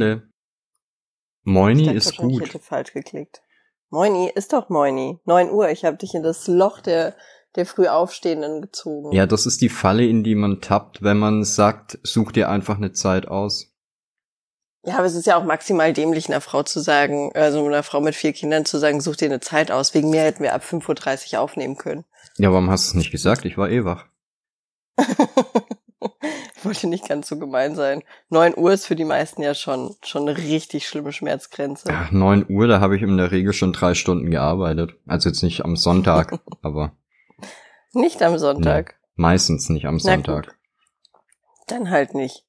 Moini. Hallöle. Moini ich ist gut. Ich hätte falsch geklickt. Moini ist doch Moini. 9 Uhr. Ich habe dich in das Loch der, der früh Aufstehenden gezogen. Ja, das ist die Falle, in die man tappt, wenn man sagt, such dir einfach eine Zeit aus. Ja, aber es ist ja auch maximal dämlich, einer Frau zu sagen, also einer Frau mit vier Kindern zu sagen, such dir eine Zeit aus. Wegen mir hätten wir ab 5.30 Uhr aufnehmen können. Ja, warum hast du es nicht gesagt? Ich war eh wach. ich wollte nicht ganz so gemein sein. 9 Uhr ist für die meisten ja schon, schon eine richtig schlimme Schmerzgrenze. Ach, 9 Uhr, da habe ich in der Regel schon drei Stunden gearbeitet. Also jetzt nicht am Sonntag, aber Nicht am Sonntag. meistens nicht am Sonntag. Dann halt nicht.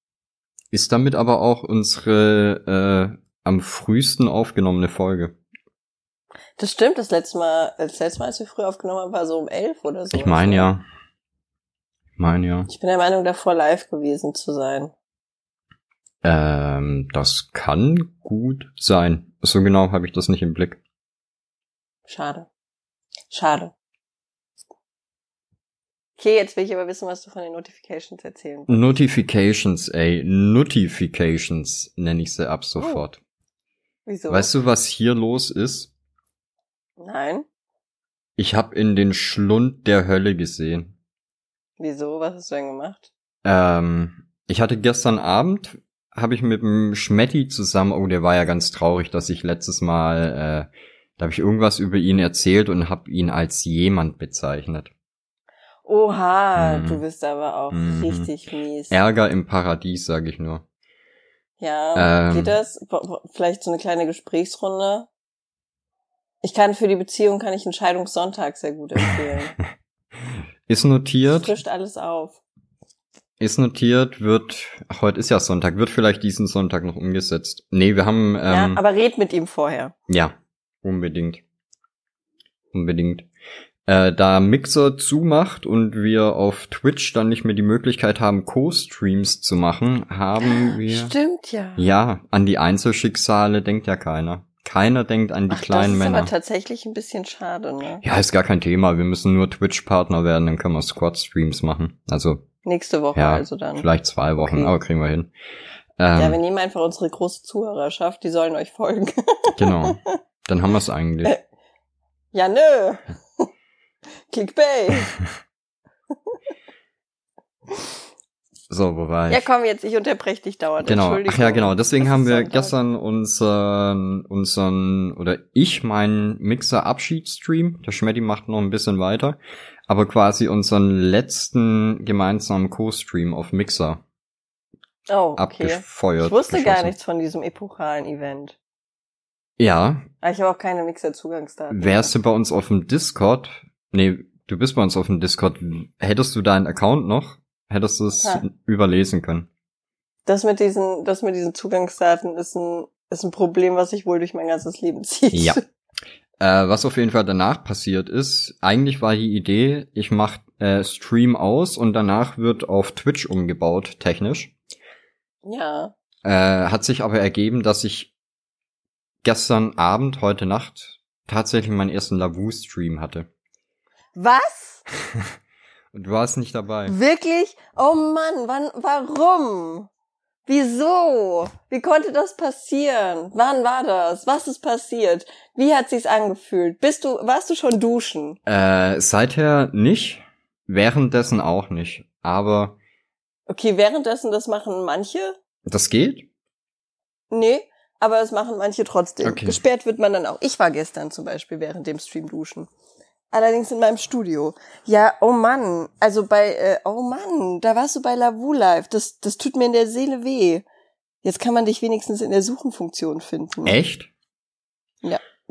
Ist damit aber auch unsere äh, am frühesten aufgenommene Folge. Das stimmt, das letzte Mal, das letzte Mal, als wir früh aufgenommen haben, war so um elf oder so. Ich meine ja. Ich meine ja. Ich bin der Meinung, davor live gewesen zu sein. Ähm, das kann gut sein. So genau habe ich das nicht im Blick. Schade. Schade. Okay, jetzt will ich aber wissen, was du von den Notifications erzählen willst. Notifications, ey. Notifications nenne ich sie ab sofort. Wieso? Weißt du, was hier los ist? Nein? Ich habe in den Schlund der Hölle gesehen. Wieso? Was hast du denn gemacht? Ähm, ich hatte gestern Abend, habe ich mit dem Schmetti zusammen, oh, der war ja ganz traurig, dass ich letztes Mal, äh, da habe ich irgendwas über ihn erzählt und habe ihn als jemand bezeichnet. Oha, Mhm. du bist aber auch Mhm. richtig mies. Ärger im Paradies, sage ich nur. Ja, Ähm. geht das? Vielleicht so eine kleine Gesprächsrunde? Ich kann für die Beziehung kann ich Entscheidungssonntag sehr gut empfehlen. Ist notiert, frischt alles auf. ist notiert, wird, ach, heute ist ja Sonntag, wird vielleicht diesen Sonntag noch umgesetzt. Nee, wir haben, ja, ähm, aber red mit ihm vorher. Ja, unbedingt. Unbedingt. Äh, da Mixer zumacht und wir auf Twitch dann nicht mehr die Möglichkeit haben, Co-Streams zu machen, haben wir. Stimmt ja. Ja, an die Einzelschicksale denkt ja keiner. Keiner denkt an die Ach, kleinen das ist Männer. aber tatsächlich ein bisschen schade, ne? Ja, ist gar kein Thema. Wir müssen nur Twitch-Partner werden, dann können wir Squad-Streams machen. Also, Nächste Woche ja, also dann. vielleicht zwei Wochen, Okay. aber kriegen wir hin. Ähm, Ja, wir nehmen einfach unsere große Zuhörerschaft, die sollen euch folgen. genau. Dann haben wir es eigentlich. Äh, ja, nö. Clickbait. So, wo war ich? Ja, komm jetzt, ich unterbreche dich dauernd. Genau, Entschuldigung. ach ja, genau. Deswegen haben wir Sonntag. gestern unseren, unseren, oder ich meinen Mixer-Abschiedsstream. Der Schmetti macht noch ein bisschen weiter. Aber quasi unseren letzten gemeinsamen Co-Stream auf Mixer Oh, okay. abgefeuert. Ich wusste gar nichts von diesem epochalen Event. Ja, Aber ich habe auch keine Mixer-Zugangsdaten. wärst du bei uns auf dem Discord, nee, du bist bei uns auf dem Discord, hättest du deinen Account noch, hättest du es überlesen können. Das mit diesen, das mit diesen Zugangsdaten ist ein, ist ein Problem, was sich wohl durch mein ganzes Leben zieht. Ja. Äh, was auf jeden Fall danach passiert ist, eigentlich war die Idee, ich mach äh, Stream aus und danach wird auf Twitch umgebaut, technisch. Ja. Äh, hat sich aber ergeben, dass ich gestern Abend, heute Nacht, tatsächlich meinen ersten Lavu-Stream hatte. Was? Und du warst nicht dabei. Wirklich? Oh Mann, wann, warum? Wieso? Wie konnte das passieren? Wann war das? Was ist passiert? Wie hat sich's angefühlt? Bist du, warst du schon duschen? Äh, seither nicht, währenddessen auch nicht. Aber Okay, währenddessen, das machen manche? das geht? Nee, aber das machen manche trotzdem. Okay. Gesperrt wird man dann auch. Ich war gestern zum Beispiel während dem Stream duschen. Allerdings in meinem Studio. Ja, oh Mann. Also bei, äh, oh Mann, da warst du bei Lavu Live. Das, das tut mir in der Seele weh. Jetzt kann man dich wenigstens in der Suchenfunktion finden. Echt?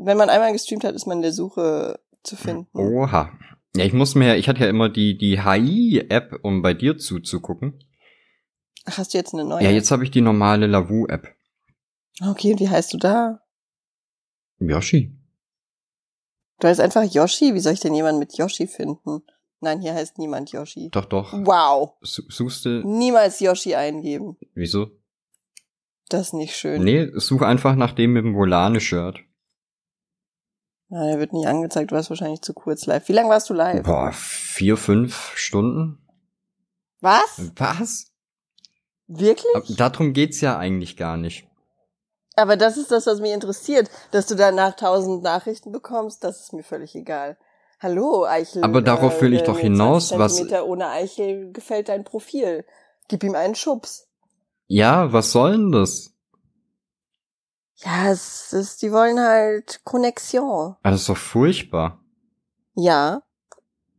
Wenn man einmal gestreamt hat, ist man in der Suche zu finden. Oha. Ja, ich muss mir, ich hatte ja immer die, die HI-App, um bei dir zuzugucken. Ach, hast du jetzt eine neue? Ja, jetzt habe ich die normale Lavu-App. Okay, und wie heißt du da? Yoshi. Du heißt einfach Yoshi? Wie soll ich denn jemanden mit Yoshi finden? Nein, hier heißt niemand Yoshi. Doch, doch. Wow. Su- Suchst du, Niemals Yoshi eingeben. wieso? Das ist nicht schön. Nee, such einfach nach dem mit dem Volane-Shirt. Ja, der wird nicht angezeigt, du warst wahrscheinlich zu kurz live. Wie lange warst du live? Boah, vier, fünf Stunden? Was? Was? Wirklich? Aber darum geht's ja eigentlich gar nicht. Aber das ist das, was mich interessiert. Dass du danach tausend Nachrichten bekommst, das ist mir völlig egal. Hallo, Eichel. Aber darauf will ich äh, doch mit hinaus, 20 was- ohne Eichel gefällt dein Profil. Gib ihm einen Schubs. Ja, was soll denn das? Ja, es ist, die wollen halt Connexion. Ah, Das ist doch furchtbar. Ja.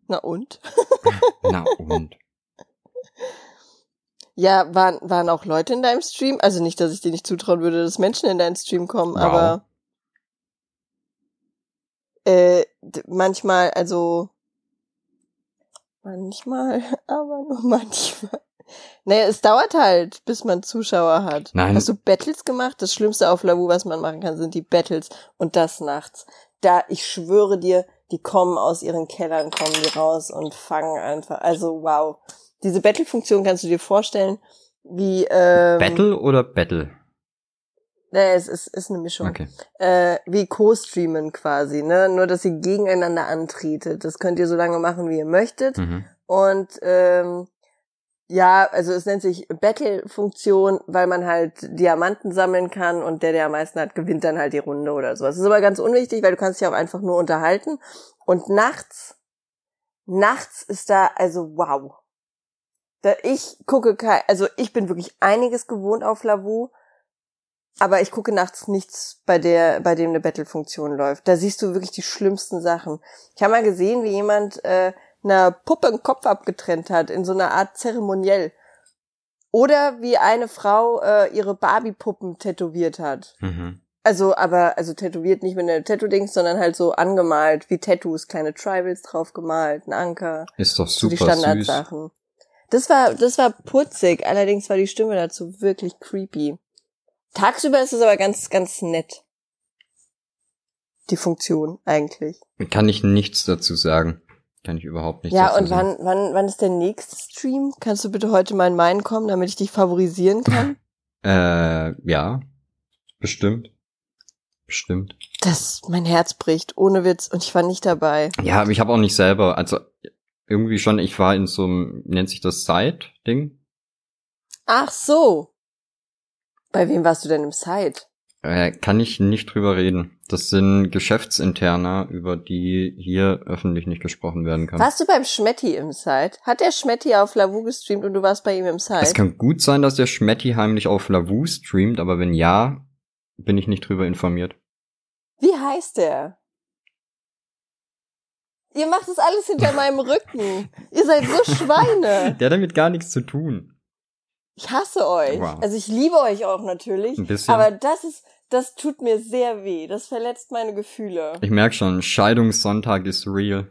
Na und? Na und? Ja, waren, waren auch Leute in deinem Stream? Also nicht, dass ich dir nicht zutrauen würde, dass Menschen in deinen Stream kommen, Wow. aber äh, manchmal, also manchmal, aber nur manchmal. Naja, es dauert halt, bis man Zuschauer hat. Nein. Hast du Battles gemacht? Das Schlimmste auf Lavu, was man machen kann, sind die Battles. Und das nachts. Da, ich schwöre dir, die kommen aus ihren Kellern, kommen die raus und fangen einfach. Also wow. Diese Battle-Funktion kannst du dir vorstellen, wie ähm, Battle oder Battle? Nee, es ist, ist eine Mischung. Okay. Äh, wie Co-Streamen quasi, ne? Nur, dass ihr gegeneinander antretet. Das könnt ihr so lange machen, wie ihr möchtet. Mhm. Und ähm, ja, also es nennt sich Battle-Funktion, weil man halt Diamanten sammeln kann und der, der am meisten hat, gewinnt dann halt die Runde oder sowas. Das ist aber ganz unwichtig, weil du kannst dich auch einfach nur unterhalten. Und nachts, nachts ist da, also wow. Da ich gucke kein, also ich bin wirklich einiges gewohnt auf Lavu, aber ich gucke nachts nichts, bei der, bei dem eine Battle-Funktion läuft. Da siehst du wirklich die schlimmsten Sachen. Ich habe mal gesehen, wie jemand äh, einer Puppe den Kopf abgetrennt hat, in so einer Art Zeremoniell. Oder wie eine Frau äh, ihre Barbie-Puppen tätowiert hat. Mhm. Also, aber, also tätowiert nicht mit einer Tattoo-Dings, sondern halt so angemalt, wie Tattoos, kleine Tribals drauf gemalt, ein Anker, Ist doch so die super süß. Das war, das war putzig, allerdings war die Stimme dazu wirklich creepy. Tagsüber ist es aber ganz, ganz nett. Die Funktion, eigentlich. Kann ich nichts dazu sagen. Kann ich überhaupt nichts ja, dazu und sagen. wann, wann, wann ist der nächste Stream? Kannst du bitte heute mal in meinen kommen, damit ich dich favorisieren kann? Äh, ja. Bestimmt. Bestimmt. Das, mein Herz bricht, ohne Witz, und ich war nicht dabei. Ja, aber ich habe auch nicht selber, also irgendwie schon, ich war in so einem, nennt sich das Side-Ding? Ach so. Bei wem warst du denn im Site? Äh, kann ich nicht drüber reden. Das sind Geschäftsinterner, über die hier öffentlich nicht gesprochen werden kann. Warst du beim Schmetti im Site? Hat der Schmetti auf Lavu gestreamt und du warst bei ihm im Site? Es kann gut sein, dass der Schmetti heimlich auf Lavu streamt, aber wenn ja, bin ich nicht drüber informiert. Wie heißt der? Ihr macht das alles hinter meinem Rücken. Ihr seid so Schweine. Der hat damit gar nichts zu tun. Ich hasse euch. Wow. Also ich liebe euch auch natürlich. Ein bisschen. Aber das ist, das tut mir sehr weh. Das verletzt meine Gefühle. Ich merk schon, Scheidungssonntag ist real.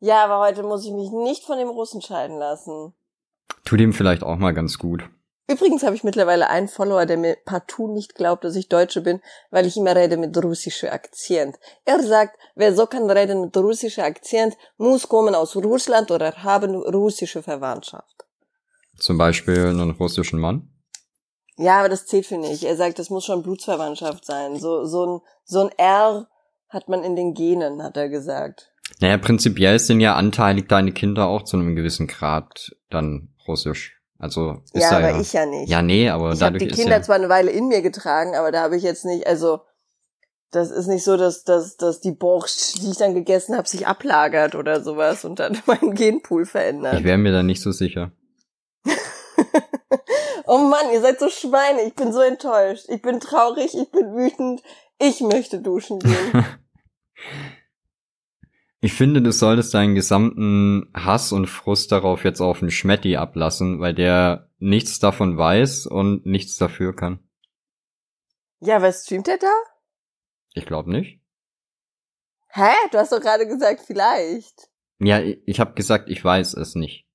Ja, aber heute muss ich mich nicht von dem Russen scheiden lassen. Tut ihm vielleicht auch mal ganz gut. Übrigens habe ich mittlerweile einen Follower, der mir partout nicht glaubt, dass ich Deutsche bin, weil ich immer rede mit russischem Akzent. Er sagt, wer so kann reden mit russischem Akzent, muss kommen aus Russland oder haben russische Verwandtschaft. Zum Beispiel einen russischen Mann. Ja, aber das zählt für nicht. Er sagt, das muss schon Blutsverwandtschaft sein. So, so ein, so ein R hat man in den Genen, hat er gesagt. Naja, prinzipiell sind ja anteilig deine Kinder auch zu einem gewissen Grad dann russisch. Also ist ja, aber ja. ich ja nicht. ja, nee, aber ich habe dadurch die ist Kinder ja. zwar eine Weile in mir getragen, aber da habe ich jetzt nicht, also das ist nicht so, dass, dass, dass die Borscht, die ich dann gegessen habe, sich ablagert oder sowas und dann meinen Genpool verändert. Ich wäre mir da nicht so sicher. oh Mann, ihr seid so Schweine, ich bin so enttäuscht. Ich bin traurig, ich bin wütend, ich möchte duschen gehen. Ich finde, du solltest deinen gesamten Hass und Frust darauf jetzt auf den Schmetti ablassen, weil der nichts davon weiß und nichts dafür kann. ja, was streamt er da? Ich glaube nicht. Hä? Du hast doch gerade gesagt, vielleicht. Ja, ich, habe gesagt, ich weiß es nicht.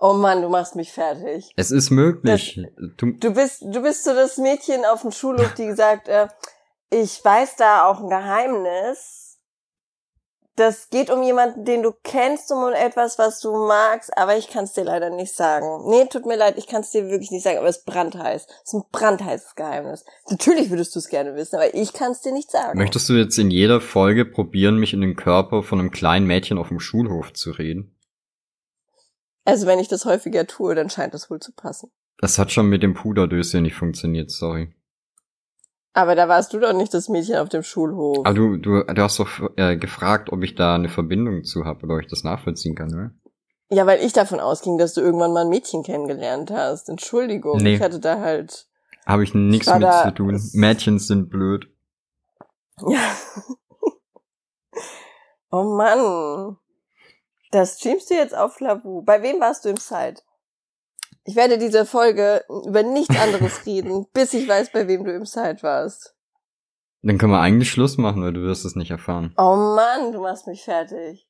Oh Mann, du machst mich fertig. Es ist möglich. du, Du bist, du bist so das Mädchen auf dem Schulhof, die gesagt, äh, ich weiß da auch ein Geheimnis. Das geht um jemanden, den du kennst, um etwas, was du magst, aber ich kann es dir leider nicht sagen. Nee, tut mir leid, ich kann es dir wirklich nicht sagen, aber es ist brandheiß. Es ist ein brandheißes Geheimnis. Natürlich würdest du es gerne wissen, aber ich kann es dir nicht sagen. möchtest du jetzt in jeder Folge probieren, mich in den Körper von einem kleinen Mädchen auf dem Schulhof zu reden? Also wenn ich das häufiger tue, dann scheint das wohl zu passen. Das hat schon mit dem Puderdöschen nicht funktioniert, sorry. Aber da warst du doch nicht das Mädchen auf dem Schulhof. Aber du, du, du hast doch äh, gefragt, ob ich da eine Verbindung zu habe oder ob ich das nachvollziehen kann, oder? Ja, weil ich davon ausging, dass du irgendwann mal ein Mädchen kennengelernt hast. Entschuldigung, Nee. ich hatte da halt. Habe ich nichts mit da- zu tun. Mädchen sind blöd. Ja. oh Mann. Das streamst du jetzt auf Lavu. Bei wem warst du im Site? Ich werde diese Folge über nichts anderes reden, bis ich weiß, bei wem du im Site warst. Dann können wir eigentlich Schluss machen, weil du wirst es nicht erfahren. Oh Mann, du machst mich fertig.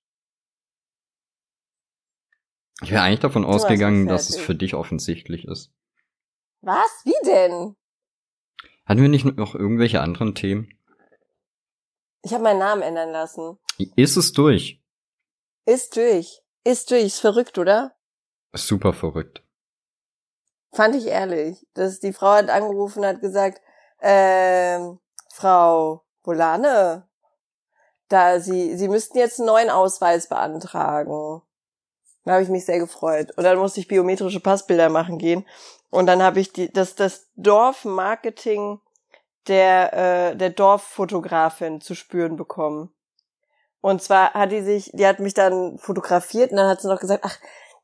Ich wäre eigentlich davon Du ausgegangen, dass es für dich offensichtlich ist. Was? Wie denn? Hatten wir nicht noch irgendwelche anderen Themen? Ich habe meinen Namen ändern lassen. Ist es durch? Ist durch. Ist durch. Ist verrückt, oder? Super verrückt. Fand ich ehrlich. Dass die Frau hat angerufen hat gesagt, ähm, Frau Volane, da Sie, Sie müssten jetzt einen neuen Ausweis beantragen. Da habe ich mich sehr gefreut. Und dann musste ich biometrische Passbilder machen gehen. Und dann habe ich die, das, das Dorfmarketing der, äh, der Dorffotografin zu spüren bekommen. Und zwar hat die sich, die hat mich dann fotografiert und dann hat sie noch gesagt, ach,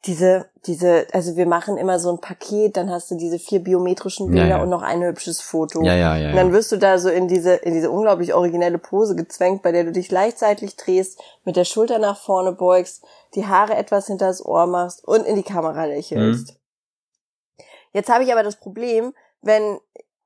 diese, diese, also wir machen immer so ein Paket, dann hast du diese vier biometrischen Ja, Bilder ja. und noch ein hübsches Foto. Ja, ja, ja. Und dann ja. wirst du da so in diese, in diese unglaublich originelle Pose gezwängt, bei der du dich gleichzeitig drehst, mit der Schulter nach vorne beugst, die Haare etwas hinter das Ohr machst und in die Kamera lächelst. Mhm. Jetzt habe ich aber das Problem, wenn,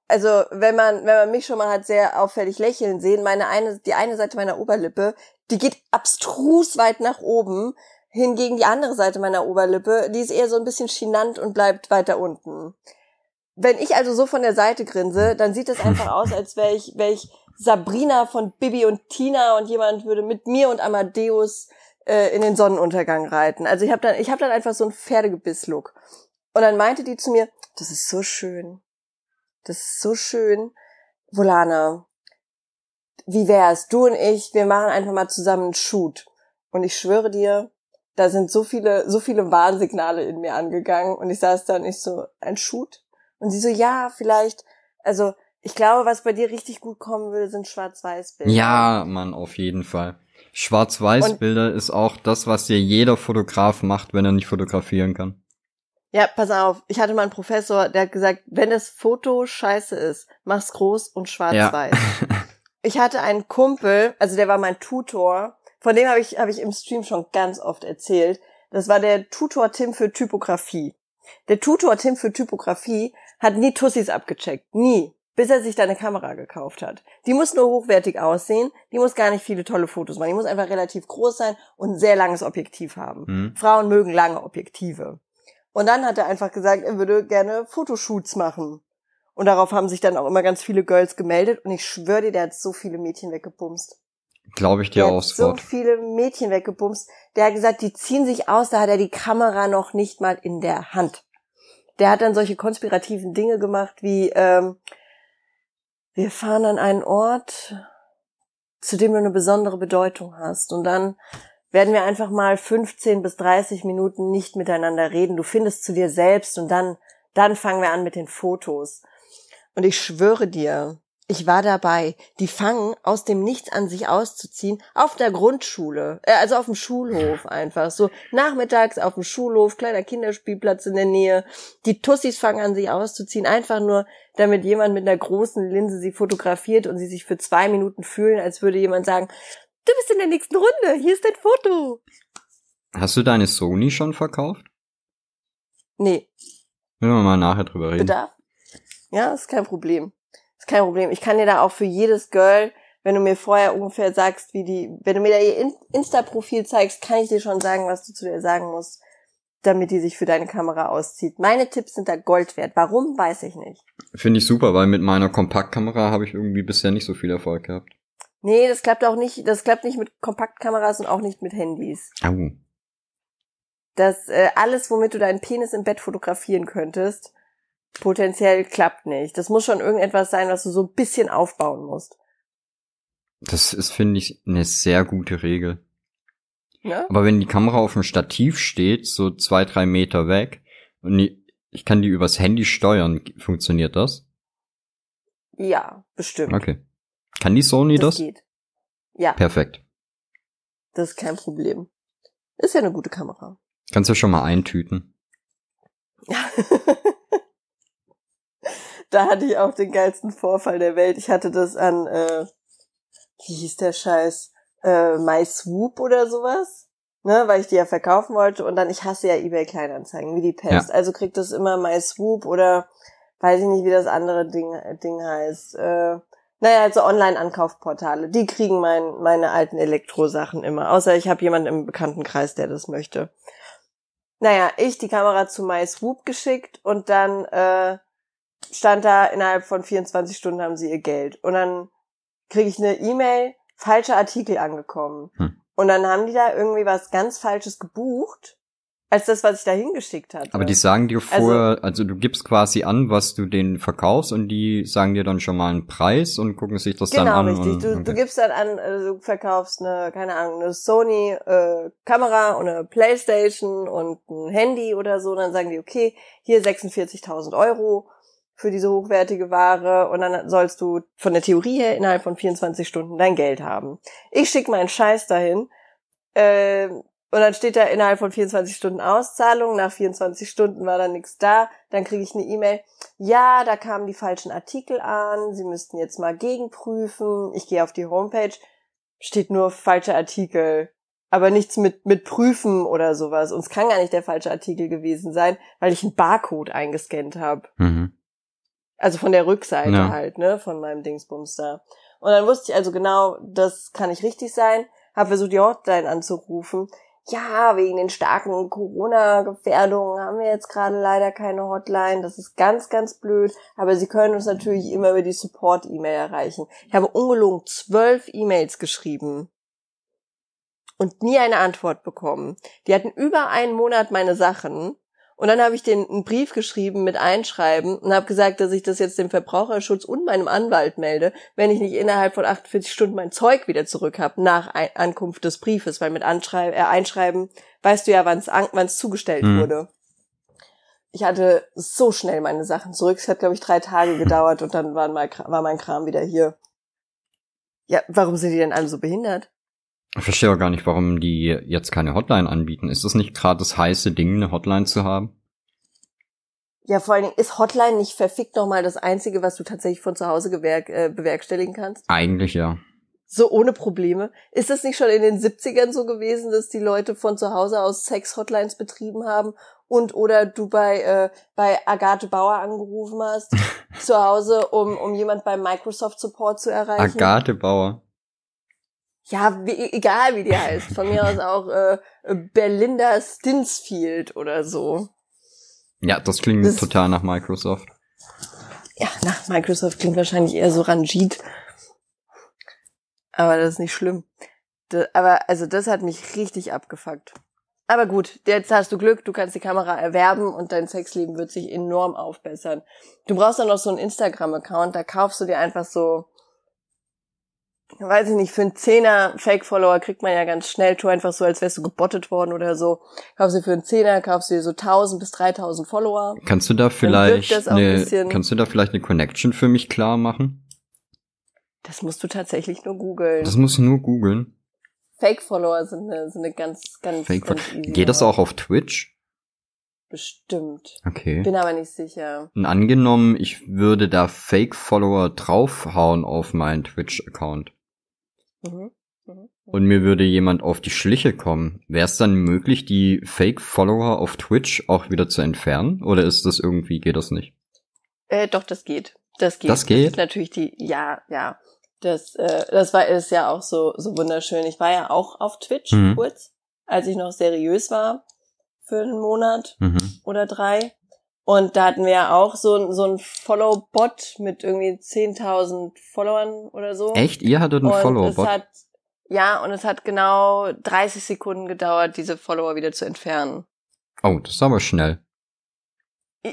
also wenn man, wenn man mich schon mal hat sehr auffällig lächeln sehen, meine eine, die eine Seite meiner Oberlippe, die geht abstrus weit nach oben, hingegen die andere Seite meiner Oberlippe, die ist eher so ein bisschen chinant und bleibt weiter unten. Wenn ich also so von der Seite grinse, dann sieht es einfach aus, als wäre ich, wäre ich Sabrina von Bibi und Tina und jemand würde mit mir und Amadeus äh, in den Sonnenuntergang reiten. Also ich habe dann, ich habe dann einfach so einen Pferdegebiss-Look. Und dann meinte die zu mir, das ist so schön. Das ist so schön. Volana, wie wär's? Du und ich, wir machen einfach mal zusammen einen Shoot. Und ich schwöre dir, da sind so viele, so viele Warnsignale in mir angegangen. Und ich saß da und ich so, ein Shoot? Und sie so, ja, vielleicht, also, ich glaube, was bei dir richtig gut kommen würde, sind Schwarz-Weiß-Bilder. Ja, Mann, auf jeden Fall. Schwarz-Weiß-Bilder ist auch das, was dir jeder Fotograf macht, wenn er nicht fotografieren kann. Ja, pass auf. Ich hatte mal einen Professor, der hat gesagt, wenn das Foto scheiße ist, mach's groß und schwarz-weiß. Ich hatte einen Kumpel, also der war mein Tutor, von dem habe ich, habe ich im Stream schon ganz oft erzählt. Das war der Tutor Tim für Typografie. Der Tutor Tim für Typografie hat nie Tussis abgecheckt. Nie. Bis er sich da eine Kamera gekauft hat. Die muss nur hochwertig aussehen. Die muss gar nicht viele tolle Fotos machen. Die muss einfach relativ groß sein und ein sehr langes Objektiv haben. Hm? Frauen mögen lange Objektive. Und dann hat er einfach gesagt, er würde gerne Fotoshoots machen. Und darauf haben sich dann auch immer ganz viele Girls gemeldet. Und ich schwöre dir, der hat so viele Mädchen weggepumst. Glaube ich dir Der hat aufs so Wort. viele Mädchen weggepumst. Der hat gesagt, die ziehen sich aus, da hat er die Kamera noch nicht mal in der Hand. Der hat dann solche konspirativen Dinge gemacht wie, ähm, wir fahren an einen Ort, zu dem du eine besondere Bedeutung hast. Und dann werden wir einfach mal 15 bis 30 Minuten nicht miteinander reden. Du findest zu dir selbst und dann, dann fangen wir an mit den Fotos. Und ich schwöre dir, ich war dabei. Die fangen aus dem Nichts an, sich auszuziehen, auf der Grundschule, äh, also auf dem Schulhof einfach. So nachmittags auf dem Schulhof, kleiner Kinderspielplatz in der Nähe. Die Tussis fangen an, sich auszuziehen, einfach nur, damit jemand mit einer großen Linse sie fotografiert und sie sich für zwei Minuten fühlen, als würde jemand sagen, du bist in der nächsten Runde, hier ist dein Foto. Hast du deine Sony schon verkauft? Nee, Wenn wir mal nachher drüber reden. Bedarf? Ja, ist kein Problem. Kein Problem. Ich kann dir da auch für jedes Girl, wenn du mir vorher ungefähr sagst, wie die, wenn du mir da ihr In- Insta-Profil zeigst, kann ich dir schon sagen, was du zu dir sagen musst, damit die sich für deine Kamera auszieht. Meine Tipps sind da Gold wert. Warum, weiß ich nicht. Finde ich super, weil mit meiner Kompaktkamera habe ich irgendwie bisher nicht so viel Erfolg gehabt. Nee, das klappt auch nicht, das klappt nicht mit Kompaktkameras und auch nicht mit Handys. Au. Das, äh, alles, womit du deinen Penis im Bett fotografieren könntest, potenziell klappt nicht. Das muss schon irgendetwas sein, was du so ein bisschen aufbauen musst. Das ist, finde ich, eine sehr gute Regel. Ne? Aber wenn die Kamera auf dem Stativ steht, so zwei, drei Meter weg, und ich kann die übers Handy steuern. Funktioniert das? Ja, bestimmt. Okay. Kann die Sony das? das geht. Ja, Perfekt. das ist kein Problem. Ist ja eine gute Kamera. Kannst du schon mal eintüten. da hatte ich auch den geilsten Vorfall der Welt. Ich hatte das an, äh, wie hieß der Scheiß, äh, MySwoop oder sowas, ne, weil ich die ja verkaufen wollte und dann, ich hasse ja eBay Kleinanzeigen, wie die Pest. Also kriegt das immer MySwoop oder weiß ich nicht, wie das andere Ding, Ding heißt. Äh, naja, also Online-Ankaufportale, die kriegen mein, meine alten Elektrosachen immer. Außer ich habe jemanden im Bekanntenkreis, der das möchte. Naja, ich die Kamera zu MySwoop geschickt und dann äh, stand da, innerhalb von 24 Stunden haben sie ihr Geld. Und dann kriege ich eine E-Mail, falscher Artikel angekommen. Hm. Und dann haben die da irgendwie was ganz Falsches gebucht, als das, was ich da hingeschickt hatte. Aber die sagen dir vorher, also, du gibst quasi an, was du denen verkaufst und die sagen dir dann schon mal einen Preis und gucken sich das dann Genau, an. richtig. Und, Du, okay. du gibst dann an, äh, du verkaufst eine, keine Ahnung, eine Sony äh, Kamera und eine Playstation und ein Handy oder so. Und dann sagen die, okay, hier 46.000 Euro für diese hochwertige Ware und dann sollst du von der Theorie her innerhalb von 24 Stunden dein Geld haben. Ich schicke meinen Scheiß dahin äh, und dann steht da innerhalb von 24 Stunden Auszahlung. Nach 24 Stunden war dann nichts da. Dann kriege ich eine E-Mail. Ja, da kamen die falschen Artikel an. Sie müssten jetzt mal gegenprüfen. Ich gehe auf die Homepage. Steht nur falsche Artikel. Aber nichts mit, mit Prüfen oder sowas. Und es kann gar nicht der falsche Artikel gewesen sein, weil ich einen Barcode eingescannt habe. Mhm. Also von der Rückseite Ja. halt, ne, von meinem Dingsbums da. Und dann wusste ich also genau, das kann nicht richtig sein. Hab versucht, die Hotline anzurufen. Ja, wegen den starken Corona-Gefährdungen haben wir jetzt gerade leider keine Hotline. Das ist ganz, ganz blöd. Aber Sie können uns natürlich immer über die Support-E-Mail erreichen. Ich habe ungelogen zwölf E-Mails geschrieben und nie eine Antwort bekommen. Die hatten über einen Monat meine Sachen. Und dann habe ich den einen Brief geschrieben mit Einschreiben und habe gesagt, dass ich das jetzt dem Verbraucherschutz und meinem Anwalt melde, wenn ich nicht innerhalb von 48 Stunden mein Zeug wieder zurück habe nach Ein Ankunft des Briefes, weil mit Anschrei äh, Einschreiben weißt du ja, wann es zugestellt Mhm. wurde. Ich hatte so schnell meine Sachen zurück. Es hat, glaube ich, drei Tage gedauert und dann waren mein, war mein Kram wieder hier. Ja, warum sind die denn alle so behindert? Ich verstehe auch gar nicht, warum die jetzt keine Hotline anbieten. Ist das nicht gerade das heiße Ding, eine Hotline zu haben? Ja, vor allen Dingen ist Hotline nicht verfickt nochmal das Einzige, was du tatsächlich von zu Hause gewerk äh, bewerkstelligen kannst? Eigentlich ja. So ohne Probleme. Ist das nicht schon in den 70ern so gewesen, dass die Leute von zu Hause aus Sex-Hotlines betrieben haben und oder du bei, äh, bei Agathe Bauer angerufen hast zu Hause, um, um jemand beim Microsoft Support zu erreichen? Agathe Bauer. Ja, wie, egal wie die heißt. Von mir aus auch äh, Belinda Stinsfield oder so. Ja, das klingt Das- total nach Microsoft. Ja, nach Microsoft klingt wahrscheinlich eher so Ranjit. Aber das ist nicht schlimm. Da, aber also das hat mich richtig abgefuckt. Aber gut, jetzt hast du Glück, du kannst die Kamera erwerben und dein Sexleben wird sich enorm aufbessern. Du brauchst dann noch so einen Instagram-Account, da kaufst du dir einfach so, weiß ich nicht, für einen Zehner Fake-Follower kriegt man ja ganz schnell, tu einfach so, als wärst du gebottet worden oder so. Kaufst du für einen Zehner, kaufst du so 1000 bis 3000 Follower. Kannst du da vielleicht eine, kannst du da vielleicht eine Connection für mich klar machen? Das musst du tatsächlich nur googeln. Das muss ich nur googeln. Fake-Follower sind eine, sind eine ganz, ganz, Fake ganz Geht das auch auf Twitch? Bestimmt. Okay. Bin aber nicht sicher. Und angenommen, ich würde da Fake-Follower draufhauen auf meinen Twitch-Account Mhm. Mhm. und mir würde jemand auf die Schliche kommen, wäre es dann möglich, die Fake-Follower auf Twitch auch wieder zu entfernen? Oder ist das irgendwie, geht das nicht? Äh, doch, das geht. Das geht. Das geht? ist natürlich die, ja, ja. Das, äh, das war, ist ja auch so, so wunderschön. Ich war ja auch auf Twitch Mhm. kurz, als ich noch seriös war, für einen Monat Mhm. oder drei. Und da hatten wir ja auch so, ein- so ein Follow-Bot mit irgendwie 10.000 Followern oder so. Echt? Ihr hattet einen hat, ja, und es hat genau 30 Sekunden gedauert, diese Follower wieder zu entfernen. Oh, das ist aber schnell.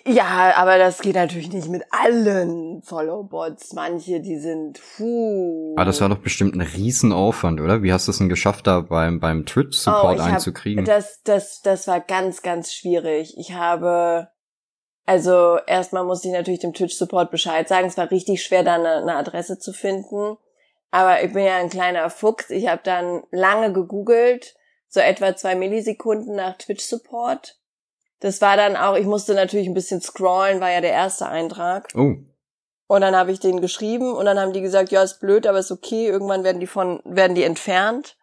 Ja, aber das geht natürlich nicht mit allen Follow-Bots. Manche, die sind, puh. Aber Ah, das war doch bestimmt ein Riesenaufwand, oder? Wie hast du es denn geschafft, da beim, beim Twitch-Support Oh, ich hab- einzukriegen? Das, das, das war ganz, ganz schwierig. Ich habe Also erstmal musste ich natürlich dem Twitch-Support Bescheid sagen. Es war richtig schwer, da eine, eine Adresse zu finden. Aber ich bin ja ein kleiner Fuchs. Ich habe dann lange gegoogelt, so etwa zwei Millisekunden nach Twitch-Support. Das war dann auch, ich musste natürlich ein bisschen scrollen, war ja der erste Eintrag. Oh. Und dann habe ich den geschrieben und dann haben die gesagt, ja, ist blöd, aber ist okay, irgendwann werden die von, werden die entfernt.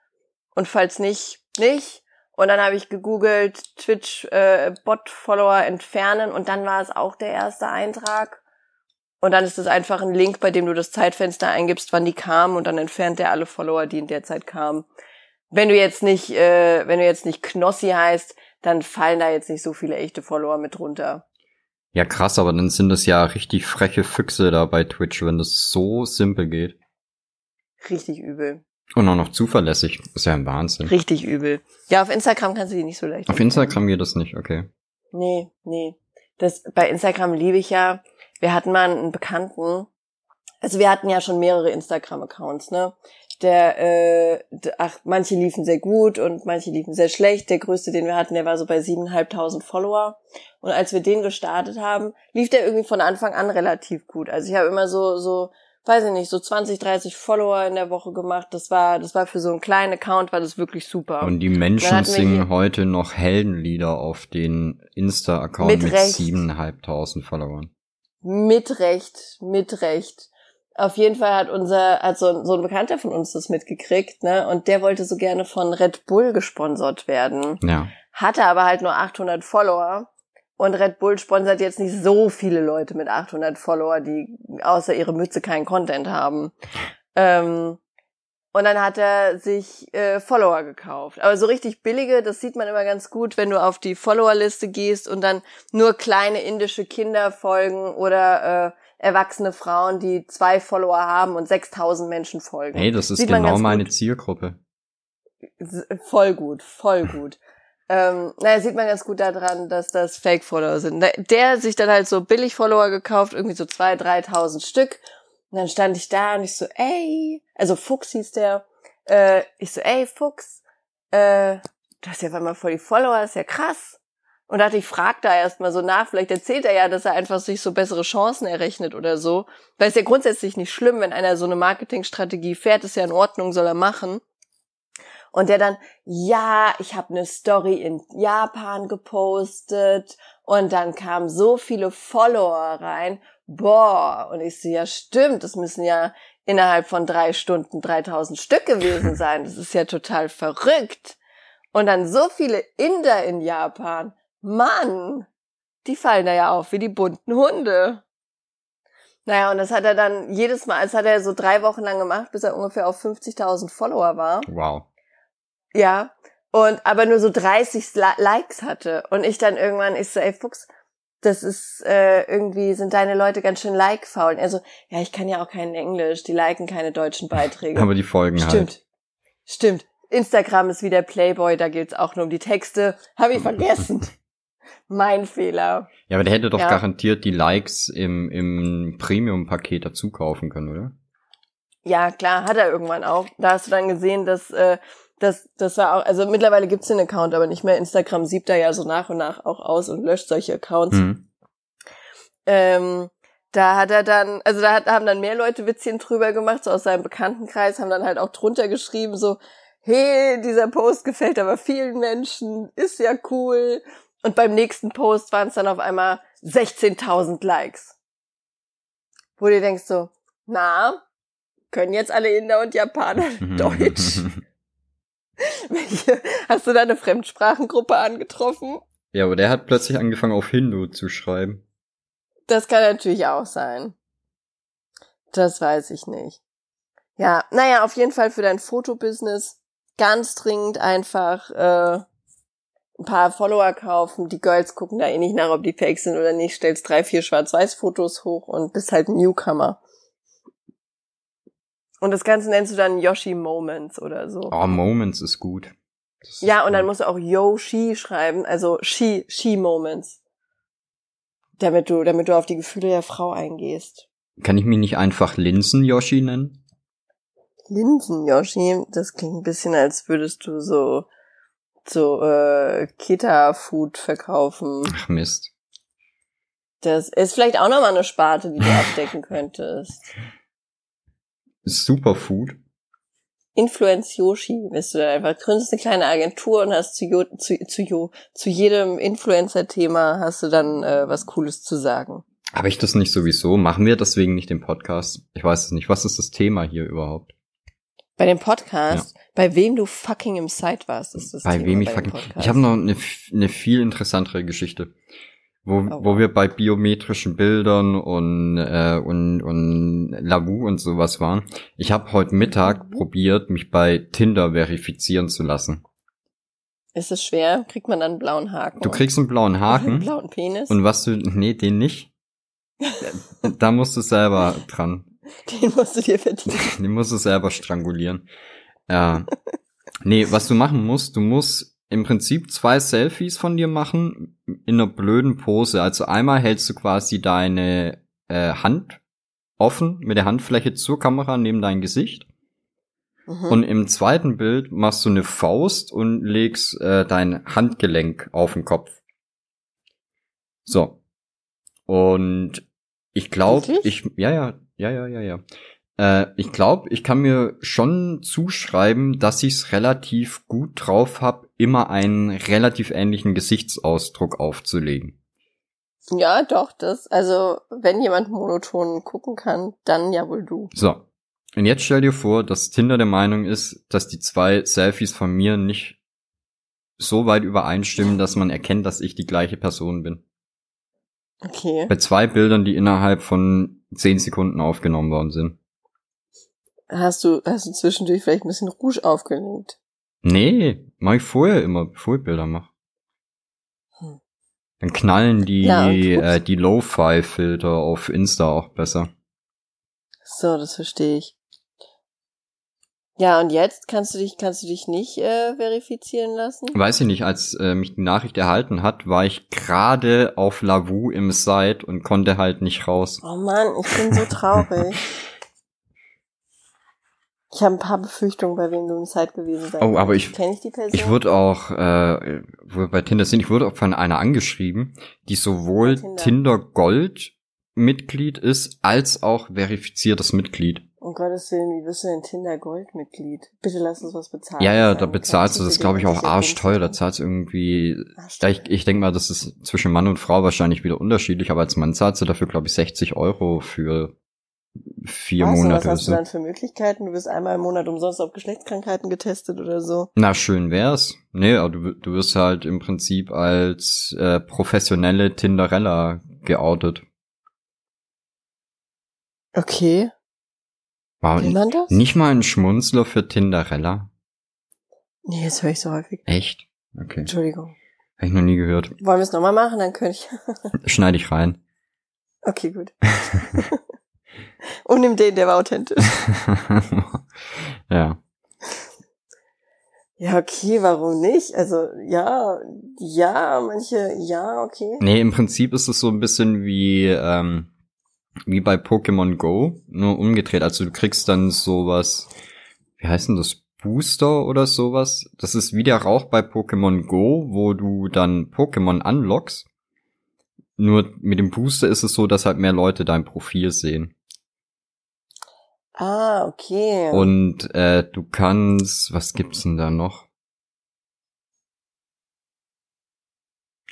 Und falls nicht, nicht. Und dann habe ich gegoogelt, Twitch äh, entfernen und dann war es auch der erste Eintrag. Und dann ist es einfach ein Link, bei dem du das Zeitfenster eingibst, wann die kamen und dann entfernt der alle Follower, die in der Zeit kamen. Wenn du jetzt nicht, äh, wenn du jetzt nicht Knossi heißt, dann fallen da jetzt nicht so viele echte Follower mit runter. Ja, krass, aber dann sind das ja richtig freche Füchse da bei Twitch, wenn das so simpel geht. Richtig übel. Und auch noch zuverlässig. Ist ja ein Wahnsinn. Richtig übel. Ja, auf Instagram kannst du die nicht so leicht. Auf Instagram geht das nicht, okay. Nee, nee. Das, bei Instagram liebe ich ja. Wir hatten mal einen Bekannten. Also wir hatten ja schon mehrere Instagram-Accounts, ne? Der, äh, ach, manche liefen sehr gut und manche liefen sehr schlecht. Der größte, den wir hatten, der war so bei siebeneinhalbtausend Follower. Und als wir den gestartet haben, lief der irgendwie von Anfang an relativ gut. Also ich habe immer so, so weiß ich nicht, so 20, 30 Follower in der Woche gemacht. Das war, das war für so einen kleinen Account war das wirklich super. Und die Menschen singen heute noch Heldenlieder auf den Insta-Account mit, 7.500 Followern. Mit Recht, mit Recht. Auf jeden Fall hat unser, also so ein Bekannter von uns das mitgekriegt, ne, und der wollte so gerne von Red Bull gesponsert werden. Ja. Hatte aber halt nur 800 Follower. Und Red Bull sponsert jetzt nicht so viele Leute mit 800 Follower, die außer ihre Mütze keinen Content haben. Ähm, und dann hat er sich äh, Follower gekauft. Aber so richtig billige, das sieht man immer ganz gut, wenn du auf die Followerliste gehst und dann nur kleine indische Kinder folgen oder äh, erwachsene Frauen, die zwei Follower haben und 6000 Menschen folgen. Hey, das ist sieht genau meine Zielgruppe. Voll gut, voll gut. Ähm, naja, sieht man ganz gut daran, dass das Fake-Follower sind. Der sich dann halt so Billig-Follower gekauft, irgendwie so zwei, dreitausend Stück. Und dann stand ich da und ich so, ey, also Fuchs hieß der. Äh, ich so, ey, Fuchs, äh, du hast ja auf einmal voll die Follower, ist ja krass. Und dachte, ich frag da erstmal so nach, vielleicht erzählt er ja, dass er einfach sich so bessere Chancen errechnet oder so. Weil es ja grundsätzlich nicht schlimm, wenn einer so eine Marketingstrategie fährt, ist ja in Ordnung, soll er machen. Und der dann, ja, ich habe eine Story in Japan gepostet und dann kamen so viele Follower rein. Boah, und ich so, ja stimmt, das müssen ja innerhalb von drei Stunden 3000 Stück gewesen sein. Das ist ja total verrückt. Und dann so viele Inder in Japan. Mann, die fallen da ja auf wie die bunten Hunde. Naja, und das hat er dann jedes Mal, das hat er so drei Wochen lang gemacht, bis er ungefähr auf 50.000 Follower war. Wow. Ja. Und aber nur so 30 Likes hatte. Und ich dann irgendwann, ich so, ey Fuchs, das ist äh, irgendwie, sind deine Leute ganz schön like-faul. Also, ja, ich kann ja auch kein Englisch, die liken keine deutschen Beiträge. Aber die folgen Stimmt. halt. Stimmt. Stimmt. Instagram ist wie der Playboy, da geht's auch nur um die Texte. Habe ich vergessen. mein Fehler. Ja, aber der hätte doch ja. garantiert die Likes im, im Premium-Paket dazu kaufen können, oder? Ja, klar, hat er irgendwann auch. Da hast du dann gesehen, dass äh, das, das war auch, also mittlerweile gibt's den Account, aber nicht mehr. Instagram siebt da ja so nach und nach auch aus und löscht solche Accounts. Mhm. Ähm, da hat er dann, also da hat, haben dann mehr Leute Witzchen drüber gemacht, so aus seinem Bekanntenkreis, haben dann halt auch drunter geschrieben, so, hey, dieser Post gefällt aber vielen Menschen, ist ja cool. Und beim nächsten Post waren es dann auf einmal 16.000 Likes. Wo du denkst so, na, können jetzt alle Inder und Japaner Deutsch? Hast du da eine Fremdsprachengruppe angetroffen? Ja, aber der hat plötzlich angefangen auf Hindu zu schreiben. Das kann natürlich auch sein. Das weiß ich nicht. Ja, naja, auf jeden Fall für dein Fotobusiness ganz dringend einfach äh, ein paar Follower kaufen. Die Girls gucken da eh nicht nach, ob die fake sind oder nicht. Stellst drei, vier Schwarz-Weiß-Fotos hoch und bist halt ein Newcomer. Und das Ganze nennst du dann Yoshi Moments oder so. Oh, Moments ist gut. Ist ja, und dann musst du auch Yoshi schreiben, also She, She Moments. Damit du, damit du auf die Gefühle der Frau eingehst. Kann ich mich nicht einfach Linsen Yoshi nennen? Linsen Yoshi? Das klingt ein bisschen, als würdest du so, so, äh, Kita-Food verkaufen. Ach Mist. Das ist vielleicht auch nochmal eine Sparte, die du abdecken könntest. Superfood. Influence Yoshi, bist du da einfach gründest eine kleine Agentur und hast zu, jo, zu, zu, jo, zu jedem Influencer-Thema hast du dann äh, was Cooles zu sagen. Habe ich das nicht sowieso? Machen wir deswegen nicht den Podcast? Ich weiß es nicht. Was ist das Thema hier überhaupt? Bei dem Podcast, ja. bei wem du fucking im Site warst, ist das bei Thema wem ich fucking. Ich habe noch eine, eine viel interessantere Geschichte, wo oh. wo wir bei biometrischen Bildern und äh, und und Lavu und sowas waren. Ich habe heute Mittag mhm. probiert, mich bei Tinder verifizieren zu lassen. Ist es schwer? Kriegt man dann einen blauen Haken? Du kriegst einen blauen Haken. einen blauen Penis. Und was du, nee, den nicht. da musst du selber dran. Den musst du dir verdienen. Den musst du selber strangulieren. Ja. Nee, was du machen musst, du musst im Prinzip zwei Selfies von dir machen in einer blöden Pose. Also einmal hältst du quasi deine äh, Hand offen mit der Handfläche zur Kamera neben dein Gesicht. Mhm. Und im zweiten Bild machst du eine Faust und legst äh, dein Handgelenk auf den Kopf. So. Und ich glaube, ich, ja, ja, ja, ja, ja, ja. Äh, ich glaube, ich kann mir schon zuschreiben, dass ich es relativ gut drauf habe, immer einen relativ ähnlichen Gesichtsausdruck aufzulegen. Ja, doch, das. Also, wenn jemand monoton gucken kann, dann ja wohl du. So. Und jetzt stell dir vor, dass Tinder der Meinung ist, dass die zwei Selfies von mir nicht so weit übereinstimmen, dass man erkennt, dass ich die gleiche Person bin. Okay. Bei zwei Bildern, die innerhalb von zehn Sekunden aufgenommen worden sind. Hast du, hast du zwischendurch vielleicht ein bisschen Rouge aufgelegt? Nee, mach ich vorher immer, bevor ich Bilder mache. Hm. Dann knallen die, ja, äh, die Lo-Fi-Filter auf Insta auch besser. So, das verstehe ich. Ja, und jetzt kannst du dich, kannst du dich nicht äh, verifizieren lassen? Weiß ich nicht, als äh, mich die Nachricht erhalten hat, war ich gerade auf Lavu im Site und konnte halt nicht raus. Oh Mann, ich bin so traurig. ich habe ein paar Befürchtungen, bei wem du im Site gewesen sein Oh, aber ich kenne ich die Person. Ich wurde auch, äh, wo wir bei Tinder sind, ich wurde auch von einer angeschrieben, die sowohl Tinder. Tinder Gold Mitglied ist, als auch verifiziertes Mitglied. Um Gottes Willen, wie bist du denn Tinder Gold-Mitglied? Bitte lass uns was bezahlen. Ja, ja, da bezahlst du, das glaube ich auch arschteuer, da zahlst du irgendwie, ja, ich, ich denke mal, das ist zwischen Mann und Frau wahrscheinlich wieder unterschiedlich, aber als Mann zahlst du dafür, glaube ich, 60 Euro für vier was, Monate. Was hast du dann für Möglichkeiten? Du wirst einmal im Monat umsonst auf Geschlechtskrankheiten getestet oder so? Na, schön wär's. Nee, aber du, du wirst halt im Prinzip als äh, professionelle Tinderella geoutet. Okay. Wow, nicht mal ein Schmunzler für Tinderella? Nee, das höre ich so häufig. Echt? Okay. Entschuldigung. Habe ich noch nie gehört. Wollen wir es nochmal machen? Dann könnte ich. Schneide ich rein. Okay, gut. Und nimm den, der war authentisch. ja. Ja, okay, warum nicht? Also, ja, ja, manche, ja, okay. Nee, im Prinzip ist es so ein bisschen wie, ähm, wie bei Pokémon Go, nur umgedreht. Also du kriegst dann sowas, wie heißt denn das? Booster oder sowas. Das ist wie der Rauch bei Pokémon Go, wo du dann Pokémon unlockst. Nur mit dem Booster ist es so, dass halt mehr Leute dein Profil sehen. Ah, okay. Und äh, du kannst, was gibt's denn da noch?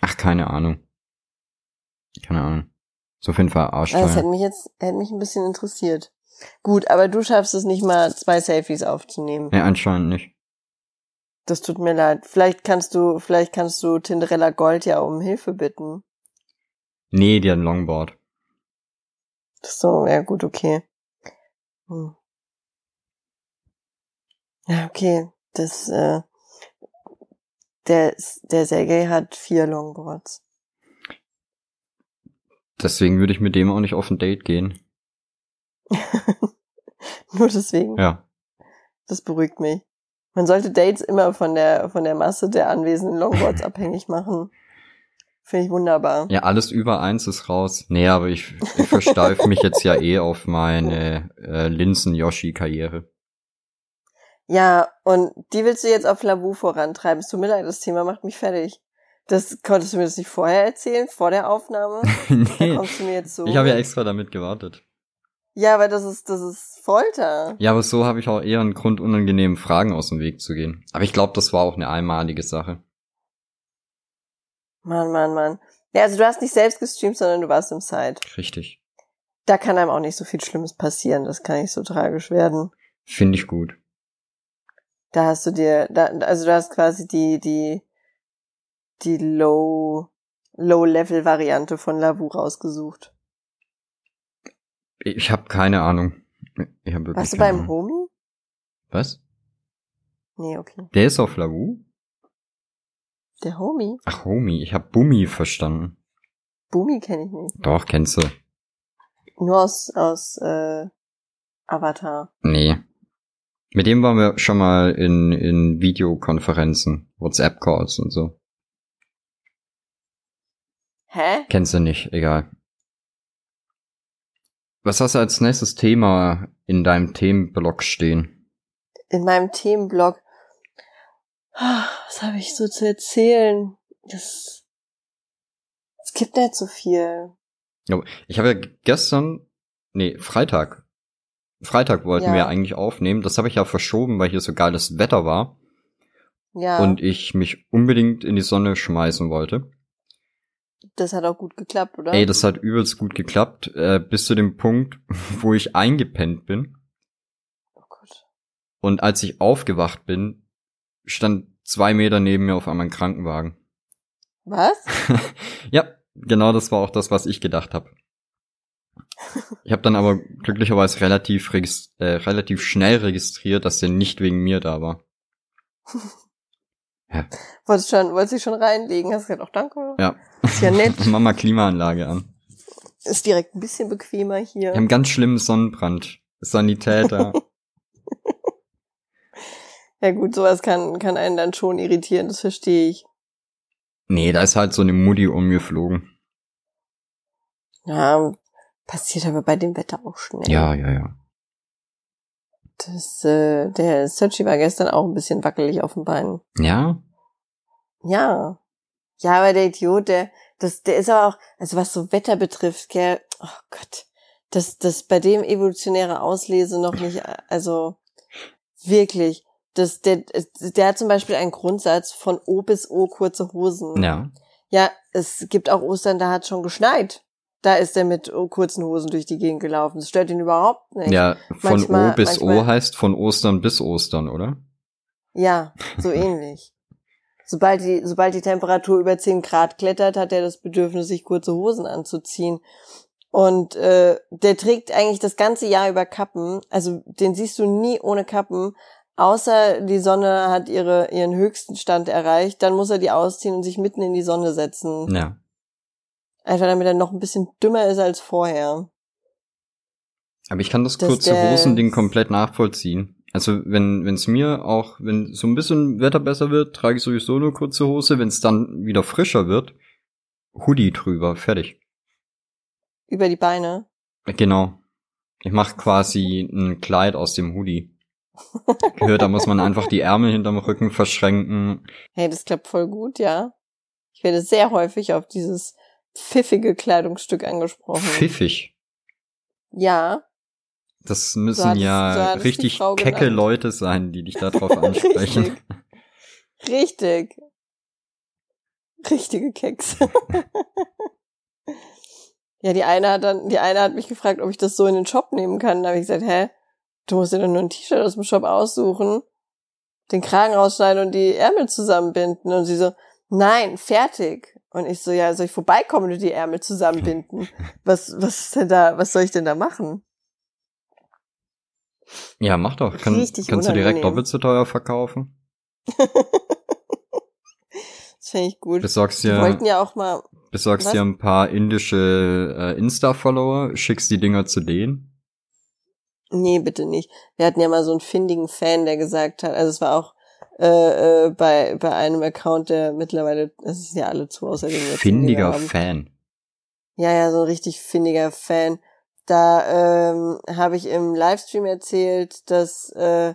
Ach, keine Ahnung. Keine Ahnung. So auf jeden Fall arschteuer. Das hätte mich jetzt, hätte mich ein bisschen interessiert. Gut, aber du schaffst es nicht mal, zwei Selfies aufzunehmen. Ja, anscheinend nicht. Das tut mir leid. Vielleicht kannst du, vielleicht kannst du Tinderella Gold ja um Hilfe bitten. Nee, die hat ein Longboard. So, ja gut, okay. Hm. Ja, okay. Das, äh, der, der Sergei hat vier Longboards. Deswegen würde ich mit dem auch nicht auf ein Date gehen. Nur deswegen? Ja. Das beruhigt mich. Man sollte Dates immer von der, von der Masse der anwesenden Longboards abhängig machen. Finde ich wunderbar. Ja, alles über eins ist raus. Nee, aber ich, ich versteife mich jetzt ja eh auf meine äh, Linsen-Yoshi-Karriere. Ja, und die willst du jetzt auf Lavu vorantreiben. Es tut mir leid, das Thema macht mich fertig. Das konntest du mir das nicht vorher erzählen, vor der Aufnahme? Da nee, kommst du mir jetzt so. ich habe ja extra damit gewartet. Ja, aber das ist, das ist Folter. Ja, aber so habe ich auch eher einen Grund, unangenehmen Fragen aus dem Weg zu gehen. Aber ich glaube, das war auch eine einmalige Sache. Mann, Mann, Mann. Ja, also du hast nicht selbst gestreamt, sondern du warst im Site. Richtig. Da kann einem auch nicht so viel Schlimmes passieren. Das kann nicht so tragisch werden. Finde ich gut. Da hast du dir, da, also du hast quasi die, die, die Low, Low-Level-Variante von Lavu rausgesucht. Ich habe keine Ahnung. Ich hab wirklich Warst du beim. Homie? Was? Nee, okay. Der ist auf Lavu? Der Homie? Ach, Homie. Ich habe Bumi verstanden. Boomy kenne ich nicht. Doch, kennst du. Nur aus, aus äh, Avatar. Nee. Mit dem waren wir schon mal in, in Videokonferenzen, WhatsApp-Calls und so. Hä? Kennst du nicht, egal. Was hast du als nächstes Thema in deinem Themenblock stehen? In meinem Themenblog. Was habe ich so zu erzählen? Das, es gibt nicht so viel. Ich habe ja gestern, nee, Freitag. Freitag wollten Ja. wir eigentlich aufnehmen. Das habe ich ja verschoben, weil hier so geiles Wetter war Ja, und ich mich unbedingt in die Sonne schmeißen wollte. das hat auch gut geklappt, oder? Ey, das hat übelst gut geklappt, äh, bis zu dem Punkt, wo ich eingepennt bin. oh Gott. Und als ich aufgewacht bin, stand zwei Meter neben mir auf einmal ein Krankenwagen. Was? ja, genau das war auch das, was ich gedacht habe. Ich habe dann aber glücklicherweise relativ, äh, relativ schnell registriert, dass der nicht wegen mir da war. Wolltest schon, wolltest dich schon reinlegen? Hast gesagt, auch danke. Ja. Ist ja nett. Mach mal Klimaanlage an. Ist direkt ein bisschen bequemer hier. Wir haben ganz schlimmen Sonnenbrand. Sanitäter. Ja gut, sowas kann, kann einen dann schon irritieren, das verstehe ich. nee, da ist halt so eine Mutti umgeflogen. Ja, passiert aber bei dem Wetter auch schnell. Ja, ja, ja. Das, äh, der Searchy war gestern auch ein bisschen wackelig auf den Beinen. Ja? Ja. Ja, aber der Idiot, der, das, der ist aber auch, also was so Wetter betrifft, gell, oh Gott, das, das bei dem evolutionäre Auslese noch nicht, also wirklich, das, der, der hat zum Beispiel einen Grundsatz von O bis O kurze Hosen. Ja. Ja, es gibt auch Ostern, da hat schon geschneit. Da ist er mit oh, kurzen Hosen durch die Gegend gelaufen. Das stört ihn überhaupt nicht. Ja, von Manchmal- O bis O heißt von Ostern bis Ostern, oder? Ja, so ähnlich. Sobald die, sobald die Temperatur über 10 Grad klettert, hat er das Bedürfnis, sich kurze Hosen anzuziehen. Und äh, der trägt eigentlich das ganze Jahr über Kappen. Also den siehst du nie ohne Kappen. Außer die Sonne hat ihre, ihren höchsten Stand erreicht, dann muss er die ausziehen und sich mitten in die Sonne setzen. Ja. Einfach damit er noch ein bisschen dümmer ist als vorher. Aber ich kann das Dass kurze Hosending komplett nachvollziehen. Also wenn wenn es mir auch, wenn so ein bisschen Wetter besser wird, trage ich sowieso nur kurze Hose. Wenn es dann wieder frischer wird, Hoodie drüber, fertig. Über die Beine. Genau. Ich mache quasi ein Kleid aus dem Hoodie. Gehört, da muss man einfach die Ärmel hinterm Rücken verschränken. Hey, das klappt voll gut, ja. Ich werde sehr häufig auf dieses pfiffige Kleidungsstück angesprochen. Pfiffig. Ja, Das So müssen hat es- ja so richtig kecke genannt. Leute sein, die dich darauf ansprechen. Richtig. Richtige Keks. ja, die eine hat dann, die eine hat mich gefragt, ob ich das so in den Shop nehmen kann. Da habe ich gesagt, hä? Du musst dir doch nur ein T-Shirt aus dem Shop aussuchen, den Kragen rausschneiden und die Ärmel zusammenbinden. Und sie so, nein, fertig. Und ich so, ja, soll ich vorbeikommen und die Ärmel zusammenbinden? Was, was ist denn da, was soll ich denn da machen? Ja, mach doch. Kann, Richtig kannst du direkt unangenehm. doppelt so teuer verkaufen? Das finde ich gut. Besorgst dir, wollten ja auch mal, besorgst Was? dir ein paar indische äh, Insta-Follower, schickst die Dinger zu denen. Nee, bitte nicht. Wir hatten ja mal so einen findigen Fan, der gesagt hat, also es war auch äh, äh, bei, bei einem Account, der mittlerweile, das sind ja alle zu, außer. Findiger. Fan. Ja, ja, so ein richtig findiger Fan. Da ähm, habe ich im Livestream erzählt, dass, äh,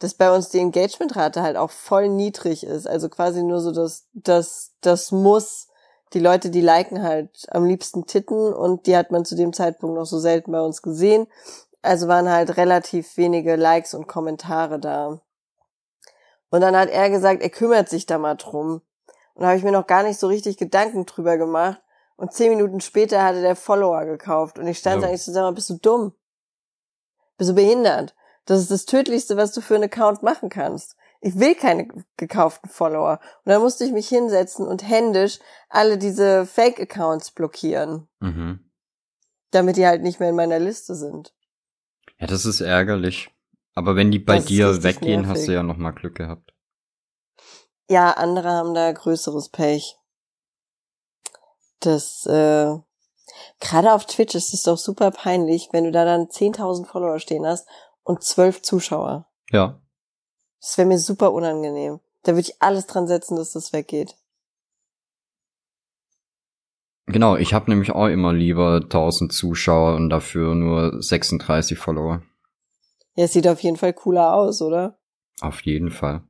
dass bei uns die Engagementrate halt auch voll niedrig ist. Also quasi nur so das, das, das muss. Die Leute, die liken halt am liebsten Titten und die hat man zu dem Zeitpunkt noch so selten bei uns gesehen. Also waren halt relativ wenige Likes und Kommentare da. Und dann hat er gesagt, er kümmert sich da mal drum. Und da habe ich mir noch gar nicht so richtig Gedanken drüber gemacht. Und zehn Minuten später hatte der Follower gekauft. Und ich stand da eigentlich zusammen, bist du dumm? Bist du behindert? Das ist das Tödlichste, was du für einen Account machen kannst. Ich will keine gekauften Follower. Und dann musste ich mich hinsetzen und händisch alle diese Fake-Accounts blockieren. Mhm. Damit die halt nicht mehr in meiner Liste sind. Ja, das ist ärgerlich. Aber wenn die bei Das dir weggehen, nervig. hast du ja noch mal Glück gehabt. Ja, andere haben da größeres Pech. Das, äh, gerade auf Twitch ist es doch super peinlich, wenn du da dann 10.000 Follower stehen hast und 12 Zuschauer. Ja. Das wäre mir super unangenehm. Da würde ich alles dran setzen, dass das weggeht. Genau, ich habe nämlich auch immer lieber 1000 Zuschauer und dafür nur 36 Follower. Ja, sieht auf jeden Fall cooler aus, oder? Auf jeden Fall.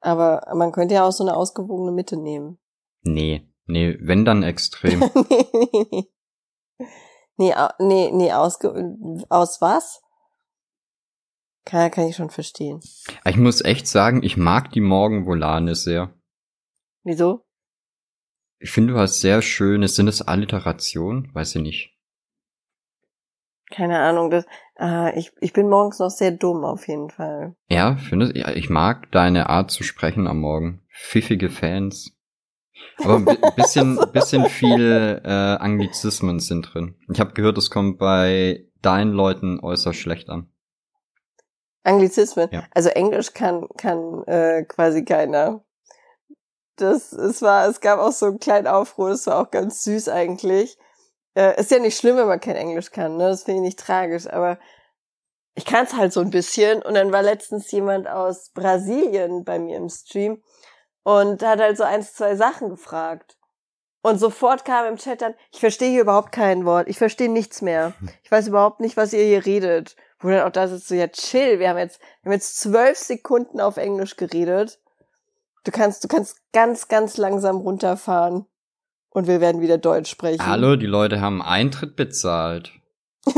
Aber man könnte ja auch so eine ausgewogene Mitte nehmen. Nee, nee, wenn dann extrem. nee, nee, nee, ausge aus was? Kann, kann ich schon verstehen. ich muss echt sagen, ich mag die Morgenvolane sehr. Wieso? Ich finde, du hast sehr schöne, sind es Alliteration? Weiß ich nicht. Keine Ahnung. Das, äh, ich, ich bin morgens noch sehr dumm auf jeden Fall. Ja, findest, ja, ich mag deine Art zu sprechen am Morgen. Pfiffige Fans. Aber ein bi- bisschen, bisschen viel äh, Anglizismen sind drin. Ich habe gehört, das kommt bei deinen Leuten äußerst schlecht an. Anglizismen. Ja. Also Englisch kann, kann äh, quasi keiner. Das, es war, es gab auch so einen kleinen Aufruhr, das war auch ganz süß eigentlich. Äh, ist ja nicht schlimm, wenn man kein Englisch kann, ne? Das finde ich nicht tragisch, aber ich kann es halt so ein bisschen. Und dann war letztens jemand aus Brasilien bei mir im Stream und hat halt so eins, zwei Sachen gefragt. Und sofort kam im Chat dann, ich verstehe hier überhaupt kein Wort, ich verstehe nichts mehr. Ich weiß überhaupt nicht, was ihr hier redet. Wo dann auch da sitzt so, ja chill, wir haben jetzt, wir haben jetzt zwölf Sekunden auf Englisch geredet. Du kannst, du kannst ganz, ganz langsam runterfahren und wir werden wieder Deutsch sprechen. Hallo, die Leute haben Eintritt bezahlt.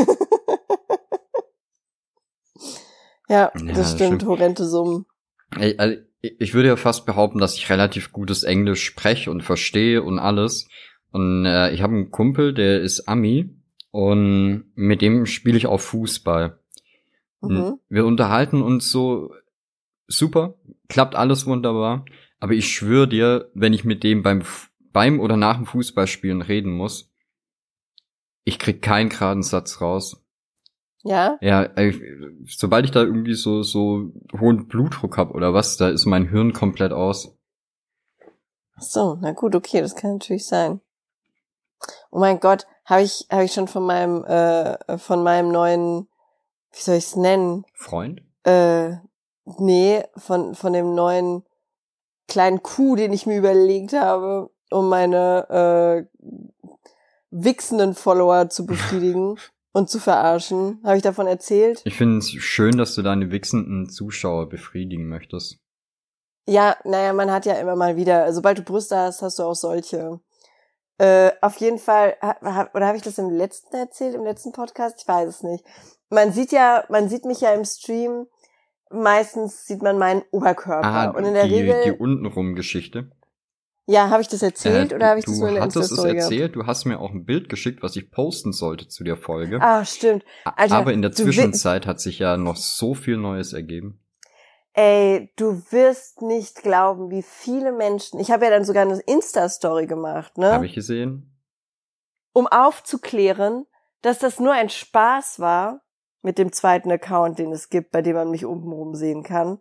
Ja, Ja, das das stimmt, stimmt. horrende Summen. Ey, also, Ich würde ja fast behaupten, dass ich relativ gutes Englisch spreche und verstehe und alles. Und äh, ich habe einen Kumpel, der ist Ami und mit dem spiele ich auch Fußball. Mhm. Wir unterhalten uns so super, klappt alles wunderbar. Aber ich schwöre dir, wenn ich mit dem beim, beim oder nach dem Fußballspielen reden muss, ich krieg keinen geraden Satz raus. Ja? Ja, ey, sobald ich da irgendwie so, so hohen Blutdruck hab oder was, da ist mein Hirn komplett aus. Ach so, na gut, okay, das kann natürlich sein. Oh mein Gott, habe ich, habe ich schon von meinem, äh, von meinem neuen, wie soll ich's nennen? Freund? Äh, nee, von, von dem neuen kleinen Coup, den ich mir überlegt habe, um meine äh, wichsenden Follower zu befriedigen und zu verarschen. Habe ich davon erzählt? Ich finde es schön, dass du deine wichsenden Zuschauer befriedigen möchtest. Ja, naja, man hat ja immer mal wieder, sobald du Brüste hast, hast du auch solche. Äh, auf jeden Fall, oder habe ich das im letzten erzählt, im letzten Podcast? Ich weiß es nicht. Man sieht ja, man sieht mich ja im Stream, meistens sieht man meinen Oberkörper. Ah, und in der die, Regel, die untenrum Geschichte. ja, habe ich das erzählt Äh, oder habe ich du das nur in der hattest es erzählt, du hast mir auch ein Bild geschickt, was ich posten sollte zu der Folge. Ah, stimmt. Alter, Aber in der du wi- Zwischenzeit hat sich ja noch so viel Neues ergeben. Ey, du wirst nicht glauben, wie viele Menschen. Ich habe ja dann sogar eine Insta-Story gemacht, ne? Habe ich gesehen? um aufzuklären, dass das nur ein Spaß war mit dem zweiten Account, den es gibt, bei dem man mich obenrum sehen kann.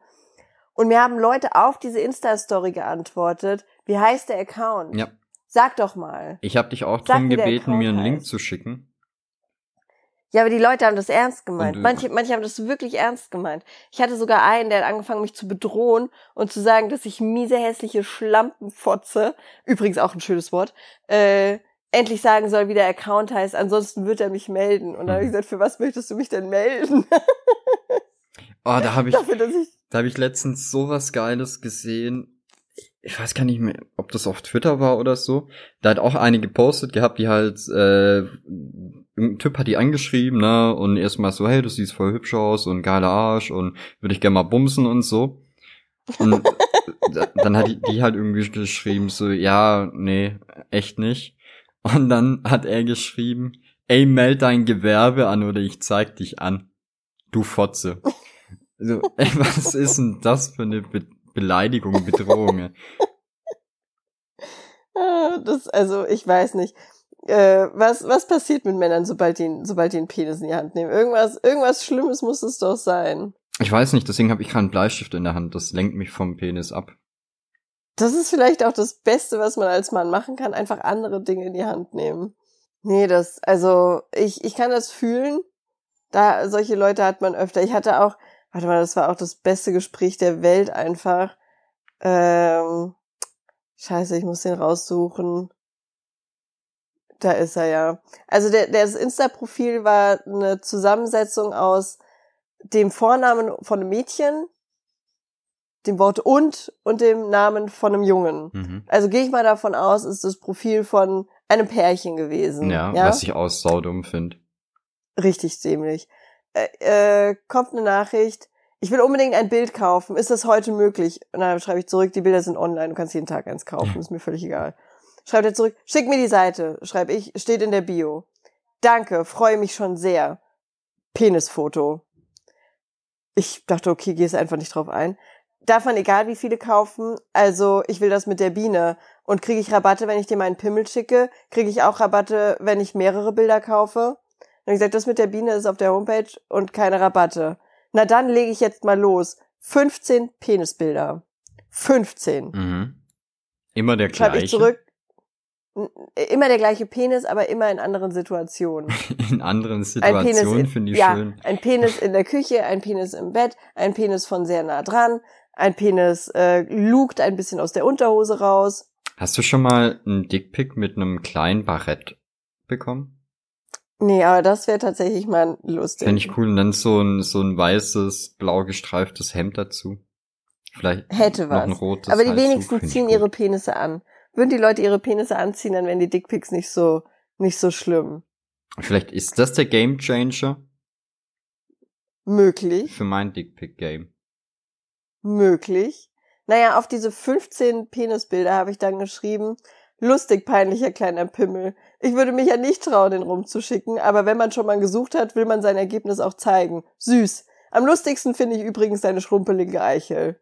Und mir haben Leute auf diese Insta-Story geantwortet. Wie heißt der Account? Ja. Sag doch mal. Ich habe dich auch Sag, gebeten, mir einen Account Link heißt. zu schicken. Ja, aber die Leute haben das ernst gemeint. Und, Manche, manche haben das wirklich ernst gemeint. Ich hatte sogar einen, der hat angefangen, mich zu bedrohen und zu sagen, dass ich miese, hässliche Schlampenfotze, übrigens auch ein schönes Wort, äh, endlich sagen soll, wie der Account heißt, ansonsten wird er mich melden. Und dann habe ich Hm. gesagt, für was möchtest du mich denn melden? Oh, da habe ich, Dafür, ich, Da habe ich letztens sowas Geiles gesehen. Ich weiß gar nicht mehr, ob das auf Twitter war oder so. Da hat auch eine gepostet gehabt, die halt, äh, ein Typ hat die angeschrieben, ne, und erstmal so, hey, du siehst voll hübsch aus und geiler Arsch und würde ich gerne mal bumsen und so. Und dann hat die, die halt irgendwie geschrieben, so, ja, nee, echt nicht. Und dann hat er geschrieben, ey, meld dein Gewerbe an oder ich zeig dich an. Du Fotze. Also, ey, was ist denn das für eine Be Beleidigung, Bedrohung? Ah, das, also, ich weiß nicht. Äh, was, was passiert mit Männern, sobald die, sobald die einen Penis in die Hand nehmen? Irgendwas, irgendwas Schlimmes muss es doch sein. Ich weiß nicht, deswegen habe ich keinen Bleistift in der Hand. Das lenkt mich vom Penis ab. Das ist vielleicht auch das Beste, was man als Mann machen kann, einfach andere Dinge in die Hand nehmen. Nee, das, also, ich, ich kann das fühlen. Da, solche Leute hat man öfter. Ich hatte auch, warte mal, das war auch das beste Gespräch der Welt einfach. Ähm, scheiße, ich muss den raussuchen. Da ist er ja. Also der, das Insta-Profil war eine Zusammensetzung aus dem Vornamen von einem Mädchen, dem Wort und und dem Namen von einem Jungen. Mhm. Also gehe ich mal davon aus, ist das Profil von einem Pärchen gewesen. Ja, ja? was ich aus saudum finde. Richtig dämlich. Äh, äh, kommt eine Nachricht, ich will unbedingt ein Bild kaufen. Ist das heute möglich? Und dann schreibe ich zurück, die Bilder sind online, du kannst jeden Tag eins kaufen, ist mir völlig egal. Schreibt er zurück, schick mir die Seite, schreibe ich, steht in der Bio. Danke, freue mich schon sehr. Penisfoto. Ich dachte, okay, gehst einfach nicht drauf ein. Darf man egal wie viele kaufen? Also, ich will das mit der Biene. Und kriege ich Rabatte, wenn ich dir meinen Pimmel schicke? Kriege ich auch Rabatte, wenn ich mehrere Bilder kaufe? Dann habe ich gesagt, das mit der Biene ist auf der Homepage und keine Rabatte. Na dann lege ich jetzt mal los. 15 Penisbilder. 15. Mhm. Immer der gleiche. ich zurück. N- Immer der gleiche Penis, aber immer in anderen Situationen. In anderen Situationen in- finde ich ja, schön. Ein Penis in der Küche, ein Penis im Bett, ein Penis von sehr nah dran, ein Penis äh, lugt ein bisschen aus der Unterhose raus. Hast du schon mal einen Dickpick mit einem kleinen Barett bekommen? Nee, aber das wäre tatsächlich mal lustig. Fände ich cool. Und dann so ein, so ein weißes, blau gestreiftes Hemd dazu. Vielleicht Hätte noch ein was. rotes aber die wenigsten ziehen ihre Penisse an. Würden die Leute ihre Penisse anziehen, dann wären die Dickpics nicht so nicht so schlimm. Vielleicht ist das der Game Changer Möglich, für mein Dickpick-Game. Möglich. Naja, auf diese 15 Penisbilder habe ich dann geschrieben, lustig peinlicher kleiner Pimmel. Ich würde mich ja nicht trauen, den rumzuschicken, aber wenn man schon mal gesucht hat, will man sein Ergebnis auch zeigen. Süß. Am lustigsten finde ich übrigens seine schrumpelige Eichel.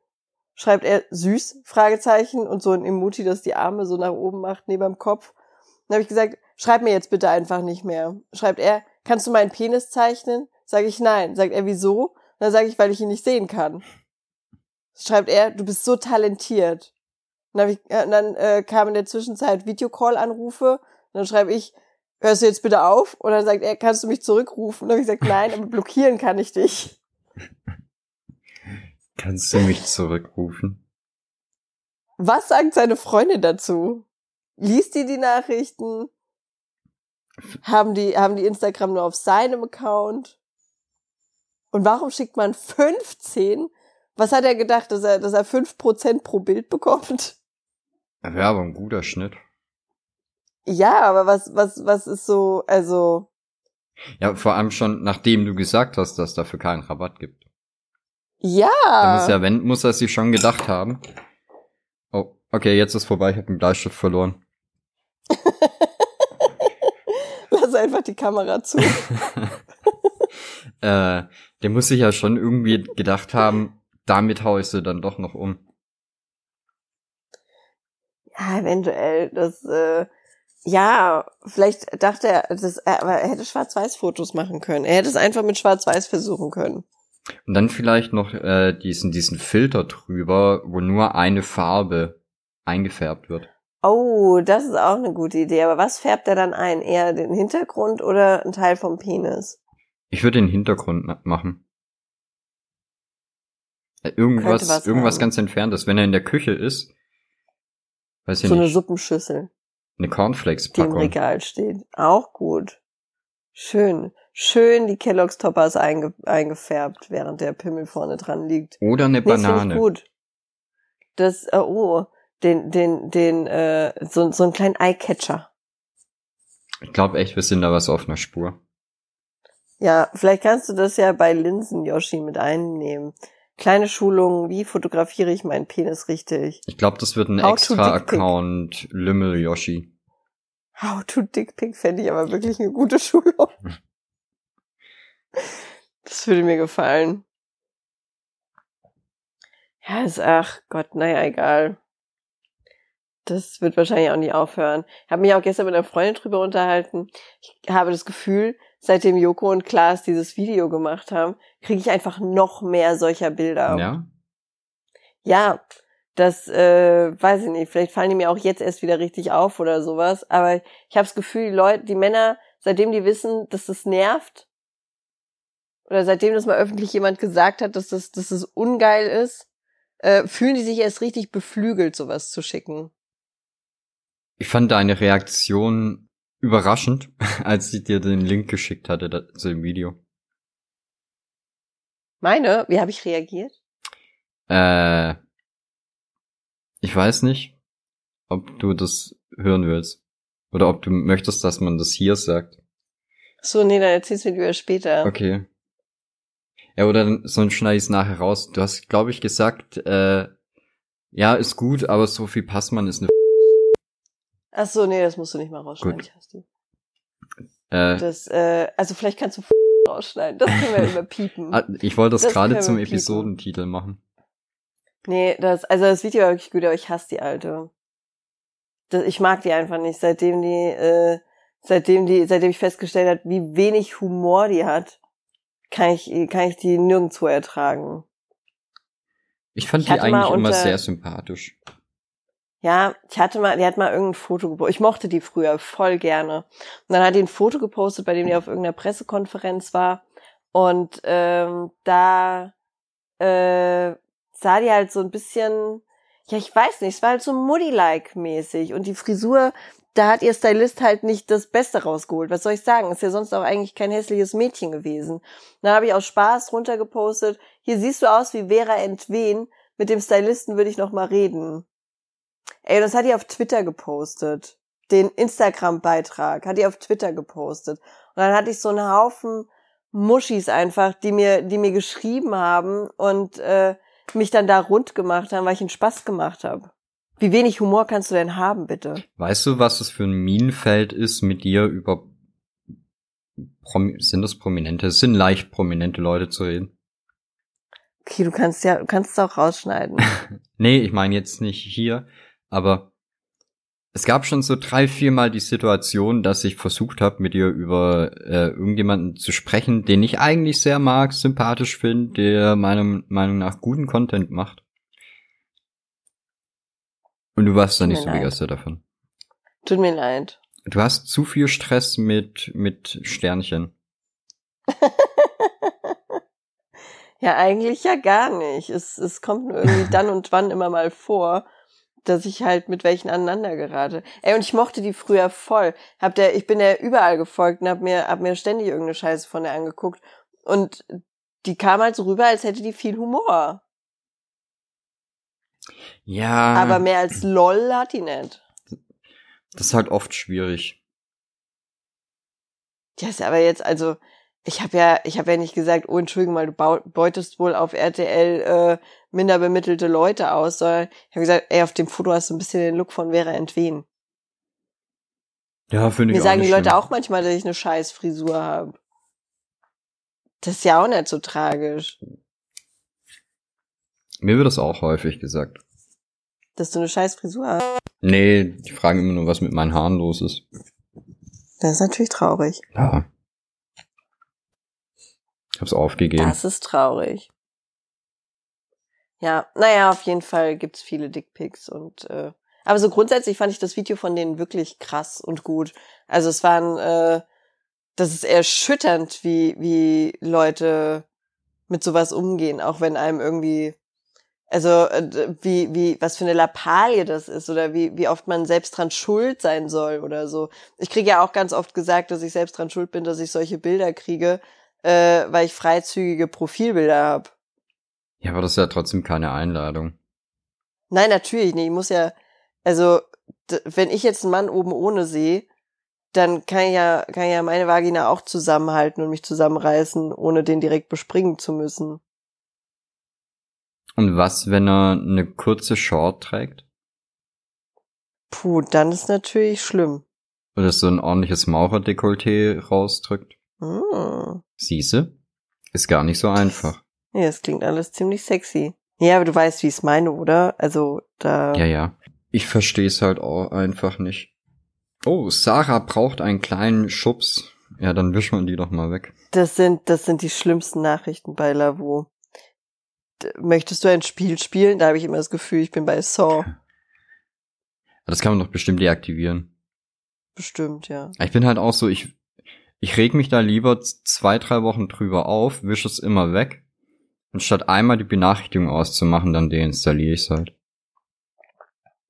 Schreibt er süß? Fragezeichen und so ein Emoji, das die Arme so nach oben macht neben dem Kopf. Dann habe ich gesagt, schreib mir jetzt bitte einfach nicht mehr. Schreibt er, kannst du meinen Penis zeichnen? Sage ich nein. Sagt er, wieso? Dann sage ich, weil ich ihn nicht sehen kann. Schreibt er, du bist so talentiert. Und dann, ich, und dann äh, kam in der Zwischenzeit Videocall-Anrufe. Und dann schreibe ich, hörst du jetzt bitte auf? Und dann sagt er, kannst du mich zurückrufen? Und dann habe ich gesagt, nein, aber blockieren kann ich dich. Kannst du mich zurückrufen? Was sagt seine Freundin dazu? Liest die die Nachrichten? Haben die, haben die Instagram nur auf seinem Account? Und warum schickt man 15? Was hat er gedacht, dass er, dass er 5% pro Bild bekommt? Wäre aber ein guter Schnitt. Ja, aber was, was, was ist so, also, Ja, vor allem schon, nachdem du gesagt hast, dass dafür keinen Rabatt gibt. ja. Da muss ja, wenn, muss er sich schon gedacht haben. Oh, okay, jetzt ist vorbei, ich habe den Bleistift verloren. Lass einfach die Kamera zu. äh, der muss sich ja schon irgendwie gedacht haben, damit hau ich sie dann doch noch um. Ja, eventuell, das, äh, ja, vielleicht dachte er, das, er, aber er hätte Schwarz-Weiß-Fotos machen können. Er hätte es einfach mit Schwarz-Weiß versuchen können. Und dann vielleicht noch äh, diesen, diesen Filter drüber, wo nur eine Farbe eingefärbt wird. Oh, das ist auch eine gute Idee. Aber was färbt er dann ein? Eher den Hintergrund oder ein Teil vom Penis? Ich würde den Hintergrund ma- machen. Äh, Irgendwas, was irgendwas haben. ganz entferntes. Wenn er in der Küche ist, weiß ich so eine nicht, Suppenschüssel, eine die im Cornflakes-Packung. Regal steht. Auch gut. Schön. Schön die Kellogg's Toppers einge eingefärbt, während der Pimmel vorne dran liegt. Oder eine Nee, das Banane. ich gut. Das, äh, oh, den, den, den, äh, so, so einen kleinen Eyecatcher. Ich glaube echt, wir sind da was auf einer Spur. Ja, vielleicht kannst du das ja bei Linsen, Yoshi, mit einnehmen. Kleine Schulungen, wie fotografiere ich meinen Penis richtig? Ich glaube, das wird ein How extra. Account Lümmel Yoshi. How to Dick Pic fände ich aber wirklich eine gute Schulung. Das würde mir gefallen. Ja, ist, ach Gott, naja, egal. Das wird wahrscheinlich auch nicht aufhören. Ich habe mich auch gestern mit einer Freundin drüber unterhalten. Ich habe das Gefühl, seitdem Joko und Klaas dieses Video gemacht haben, kriege ich einfach noch mehr solcher Bilder. Ja? Ja, das äh, weiß ich nicht. Vielleicht fallen die mir auch jetzt erst wieder richtig auf oder sowas. Aber ich habe das Gefühl, die Leute, die Männer, seitdem die wissen, dass das nervt, oder seitdem das mal öffentlich jemand gesagt hat, dass das, dass das ungeil ist, äh, fühlen die sich erst richtig beflügelt, sowas zu schicken. Ich fand deine Reaktion überraschend, als ich dir den Link geschickt hatte da- zu dem Video. Meine, wie habe ich reagiert? Äh, ich weiß nicht, ob du das hören willst. Oder ob du möchtest, dass man das hier sagt. So, nee, dann erzählst du mir lieber später. Okay. Ja, oder dann- sonst schneide ich es nachher raus. Du hast, glaube ich, gesagt, äh, ja, ist gut, aber Sophie Passmann ist eine Ach so, nee, das musst du nicht mal rausschneiden. Gut. Ich hasse äh, Das, äh, also vielleicht kannst du rausschneiden. Das können wir überpiepen. ah, Ich wollte das, Das gerade zum piepen. Episodentitel machen. Nee, das, also das Video war wirklich gut, aber ich hasse die alte. Das, ich mag die einfach nicht, seitdem die, äh, seitdem die, seitdem ich festgestellt habe, wie wenig Humor die hat, kann ich, kann ich die nirgendwo ertragen. Ich fand Ich die eigentlich immer unter- sehr sympathisch. Ja, ich hatte mal, die hat mal irgendein Foto gepostet. Ich mochte die früher voll gerne. Und dann hat die ein Foto gepostet, bei dem die auf irgendeiner Pressekonferenz war. Und ähm, da äh, sah die halt so ein bisschen, ja, ich weiß nicht, es war halt so Muddy-like mäßig. Und die Frisur, da hat ihr Stylist halt nicht das Beste rausgeholt. Was soll ich sagen? Ist ja sonst auch eigentlich kein hässliches Mädchen gewesen. Dann habe ich aus Spaß runtergepostet, hier siehst du aus wie Vera Entwen. Mit dem Stylisten würde ich noch mal reden. Ey, das hat die auf Twitter gepostet. Den Instagram-Beitrag hat die auf Twitter gepostet. Und dann hatte ich so einen Haufen Muschis einfach, die mir, die mir geschrieben haben und äh, mich dann da rund gemacht haben, weil ich einen Spaß gemacht habe. Wie wenig Humor kannst du denn haben, bitte? Weißt du, was das für ein Minenfeld ist, mit dir über Promi sind das Prominente? Es sind leicht prominente Leute zu reden. Okay, du kannst ja, du kannst es auch rausschneiden. Nee, ich meine jetzt nicht hier, aber es gab schon so drei, viermal die Situation, dass ich versucht habe, mit ihr über äh, irgendjemanden zu sprechen, den ich eigentlich sehr mag, sympathisch finde, der meiner Meinung nach guten Content macht. Und du warst da nicht so leid. begeistert davon. Tut mir leid. Du hast zu viel Stress mit, mit Sternchen. Ja, eigentlich ja gar nicht. Es, es kommt nur irgendwie dann und wann immer mal vor, dass ich halt mit welchen aneinander gerate. Ey, und ich mochte die früher voll. Hab der, ich bin der überall gefolgt und hab mir, hab mir ständig irgendeine Scheiße von der angeguckt. Und die kam halt so rüber, als hätte die viel Humor. Ja, Aber mehr als LOL hat die nicht. das ist halt oft schwierig. Ja, ist aber jetzt, also, ich habe ja, ich habe ja nicht gesagt, oh, Entschuldigung mal, du beutest wohl auf RTL äh, minder bemittelte Leute aus, sondern ich habe gesagt, ey, auf dem Foto hast du ein bisschen den Look von Vera Entwen. Ja, finde ich Mir auch sagen die Leute schlimm. auch manchmal, dass ich eine scheiß Frisur habe. Das ist ja auch nicht so tragisch, Mir wird das auch häufig gesagt. dass du eine scheiß Frisur hast. Nee, die fragen immer nur, was mit meinen Haaren los ist. Das ist natürlich traurig. Ja. Ich hab's aufgegeben. Das ist traurig. Ja, naja, auf jeden Fall gibt's viele Dickpics und äh, aber so grundsätzlich fand ich das Video von denen wirklich krass und gut. Also es waren, äh, das ist erschütternd, wie wie Leute mit sowas umgehen, auch wenn einem irgendwie Also äh, wie, wie, was für eine Lappalie das ist oder wie, wie oft man selbst dran schuld sein soll oder so. Ich kriege ja auch ganz oft gesagt, dass ich selbst dran schuld bin, dass ich solche Bilder kriege, äh, weil ich freizügige Profilbilder habe. Ja, aber das ist ja trotzdem keine Einladung. Nein, natürlich nicht. Ich muss ja, also wenn ich jetzt einen Mann oben ohne sehe, dann kann ich ja, kann ich ja meine Vagina auch zusammenhalten und mich zusammenreißen, ohne den direkt bespringen zu müssen. Und was, wenn er eine kurze Short trägt? Puh, dann ist natürlich schlimm. Oder so ein ordentliches Maurerdekolleté rausdrückt. Hm. Siehste? Ist gar nicht so einfach. Ja, es klingt alles ziemlich sexy. Ja, aber du weißt, wie ich es meine, oder? Also, da. Ja, ja. Ich verstehe es halt auch einfach nicht. Oh, Sarah braucht einen kleinen Schubs. Ja, dann wischen wir die doch mal weg. Das sind, das sind die schlimmsten Nachrichten bei Lavu. Möchtest du ein Spiel spielen? Da habe ich immer das Gefühl, ich bin bei Saw. Das kann man doch bestimmt deaktivieren. Bestimmt, ja. Ich bin halt auch so, ich, ich reg mich da lieber zwei, drei Wochen drüber auf, wische es immer weg. Und statt einmal die Benachrichtigung auszumachen, dann deinstalliere ich es halt.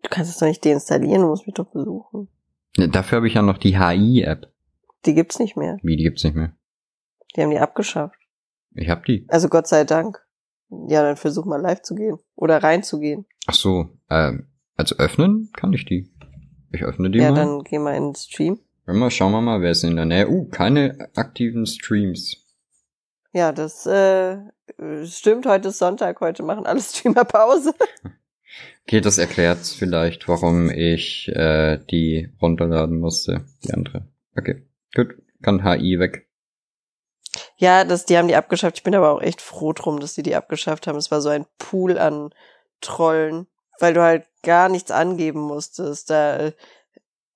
Du kannst es doch nicht deinstallieren, du musst mich doch besuchen. Ja, dafür habe ich ja noch die HI-App. Die gibt's nicht mehr. Wie, die gibt's nicht mehr? Die haben die abgeschafft. Ich hab die. Also Gott sei Dank. Ja, dann versuch mal live zu gehen. Oder reinzugehen. Ach so, ähm, also öffnen kann ich die. Ich öffne die ja, mal. Ja, dann geh mal in den Stream. Mal schauen wir mal, wer ist in der Nähe. Uh, keine aktiven Streams. Ja, das äh, stimmt. Heute ist Sonntag. Heute machen alle Streamer Pause. Okay, das erklärt vielleicht, warum ich äh, die runterladen musste, die andere. Okay, gut, kann HI weg. Ja, das, die haben die abgeschafft. Ich bin aber auch echt froh drum, dass die die abgeschafft haben. Es war so ein Pool an Trollen, weil du halt gar nichts angeben musstest. Da äh,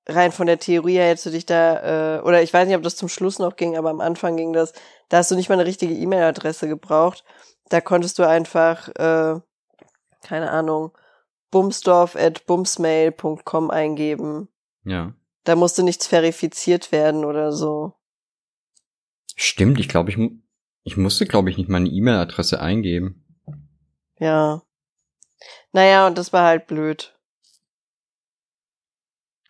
rein von der Theorie her hättest du dich da, äh, oder ich weiß nicht, ob das zum Schluss noch ging, aber am Anfang ging das, da hast du nicht mal eine richtige E-Mail-Adresse gebraucht. Da konntest du einfach, äh, keine Ahnung, bumsdorf at bumsmail.com eingeben. Ja. Da musste nichts verifiziert werden oder so. Stimmt, ich glaube, ich, ich musste, glaube ich, nicht meine E-Mail-Adresse eingeben. Ja. Naja, und das war halt blöd.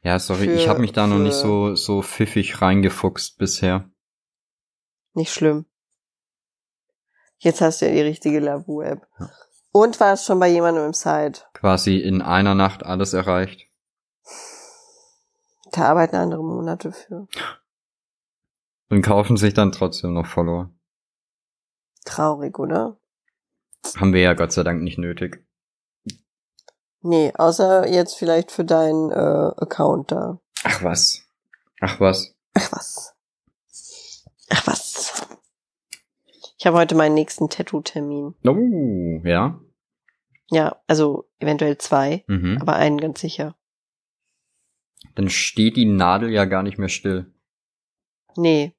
Ja, sorry, für, ich habe mich da noch nicht so, so pfiffig reingefuchst bisher. Nicht schlimm. Jetzt hast du ja die richtige Lavu-App. Ja. Und war es schon bei jemandem im Site? Quasi in einer Nacht alles erreicht. Da arbeiten andere Monate für. Und kaufen sich dann trotzdem noch Follower. Traurig, oder? Haben wir ja Gott sei Dank nicht nötig. Nee, außer jetzt vielleicht für deinen äh, Account da. Ach was. Ach was. Ach was. Ach was. Ich habe heute meinen nächsten Tattoo-Termin. Oh, ja. Ja, also eventuell zwei, Mhm. aber einen ganz sicher. Dann steht die Nadel ja gar nicht mehr still. Nee,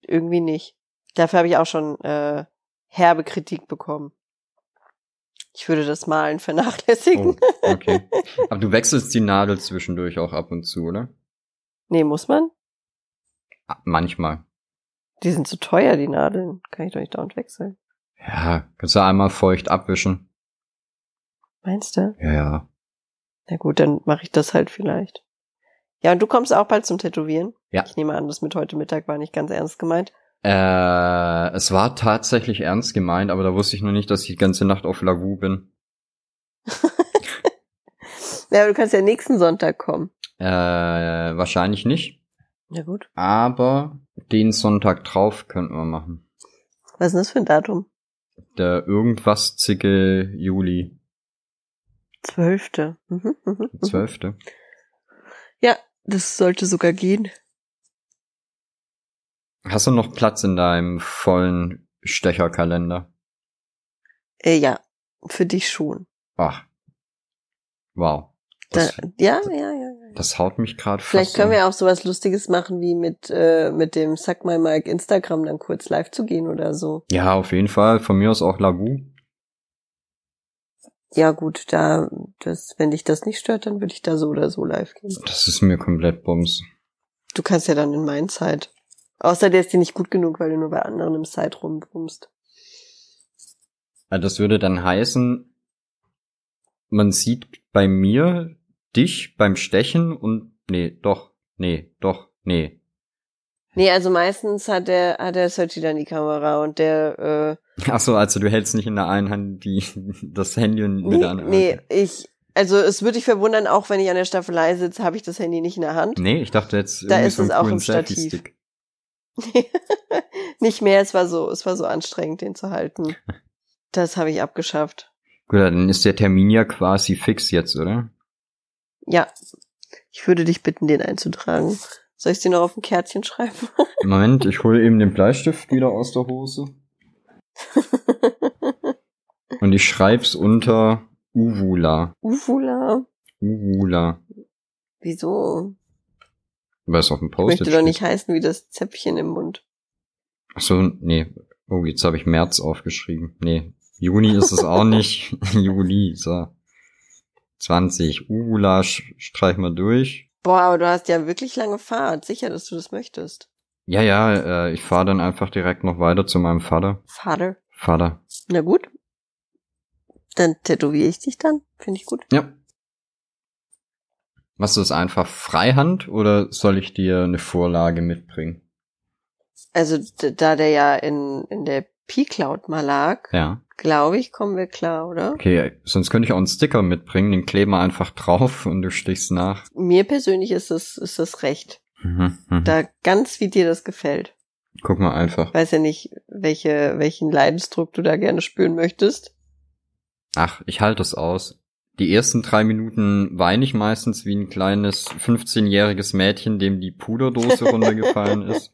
irgendwie nicht. Dafür habe ich auch schon äh, herbe Kritik bekommen. Ich würde das Malen vernachlässigen. Oh, okay. Aber du wechselst die Nadel zwischendurch auch ab und zu, oder? Nee, muss man? Ah, Manchmal. Die sind zu teuer, die Nadeln. Kann ich doch nicht dauernd wechseln. Ja, kannst du einmal feucht abwischen. Meinst du? Ja, ja. Na gut, dann mache ich das halt vielleicht. Ja, und du kommst auch bald zum Tätowieren? Ja. Ich nehme an, das mit heute Mittag war nicht ganz ernst gemeint. Äh, es war tatsächlich ernst gemeint, aber da wusste ich noch nicht, dass ich die ganze Nacht auf Lavu bin. ja, aber du kannst ja nächsten Sonntag kommen. Äh, wahrscheinlich nicht. Ja gut. Aber den Sonntag drauf könnten wir machen. Was ist denn das für ein Datum? Der irgendwas zicke Juli. Zwölfte. Mhm, mhm, mhm. Zwölfte. Ja, das sollte sogar gehen. Hast du noch Platz in deinem vollen Stecherkalender? Äh, ja, für dich schon. Ach. Wow. Da, Das, ja, ja, ja. ja. das haut mich gerade Vielleicht können wir auch sowas Lustiges machen, wie mit, äh, mit dem Sack My Mike Instagram dann kurz live zu gehen oder so. Ja, auf jeden Fall. Von mir aus auch Lavu. Ja, gut, da, das, wenn dich das nicht stört, dann würde ich da so oder so live gehen. Das ist mir komplett Bums. Du kannst ja dann in meinen Site. Außer der ist dir nicht gut genug, weil du nur bei anderen im Site rumbrummst. Das würde dann heißen, man sieht bei mir dich beim Stechen und nee, doch, nee, doch, nee. Nee, also meistens hat der, hat der Searchy dann die Kamera und der, äh, Ach so, also du hältst nicht in der einen Hand die, das Handy und mit der anderen Nee, ich, also es würde dich verwundern, auch wenn ich an der Staffelei sitze, habe ich das Handy nicht in der Hand. Nee, ich dachte jetzt Da ist so es auch im Stativ. Nicht mehr, es war so, es war so anstrengend, den zu halten. Das habe ich abgeschafft. Gut, dann ist der Termin ja quasi fix jetzt, oder? Ja. Ich würde dich bitten, den einzutragen. Soll ich dir noch auf ein Kärtchen schreiben? Moment, ich hole eben den Bleistift wieder aus der Hose. Und ich schreib's unter Uvula. Ufula. Uvula. Wieso? Es auf dem Ich Post möchte doch nicht heißen wie das Zäpfchen im Mund. Ach so, nee. Oh, jetzt habe ich März aufgeschrieben. Nee, Juni ist es auch nicht. Juli, so. 20. Uvula, sch- streich mal durch. Boah, aber du hast ja wirklich lange Fahrt. Sicher, dass du das möchtest. Ja, ja, äh, ich fahre dann einfach direkt noch weiter zu meinem Vater. Vater. Vater. Na gut. Dann tätowiere ich dich dann. Finde ich gut. Ja. Was ist einfach Freihand oder soll ich dir eine Vorlage mitbringen? Also, da der ja in, in der P-Cloud mal lag, Ja. glaube ich, kommen wir klar, oder? Okay, sonst könnte ich auch einen Sticker mitbringen, den kleben wir einfach drauf und du stichst nach. Mir persönlich ist das, ist das recht. Mhm, mhm. Da ganz wie dir das gefällt. Guck mal einfach. Weiß ja nicht, welche, welchen Leidensdruck du da gerne spüren möchtest. Ach, ich halte das aus. Die ersten drei Minuten weine ich meistens wie ein kleines 15-jähriges Mädchen, dem die Puderdose runtergefallen ist.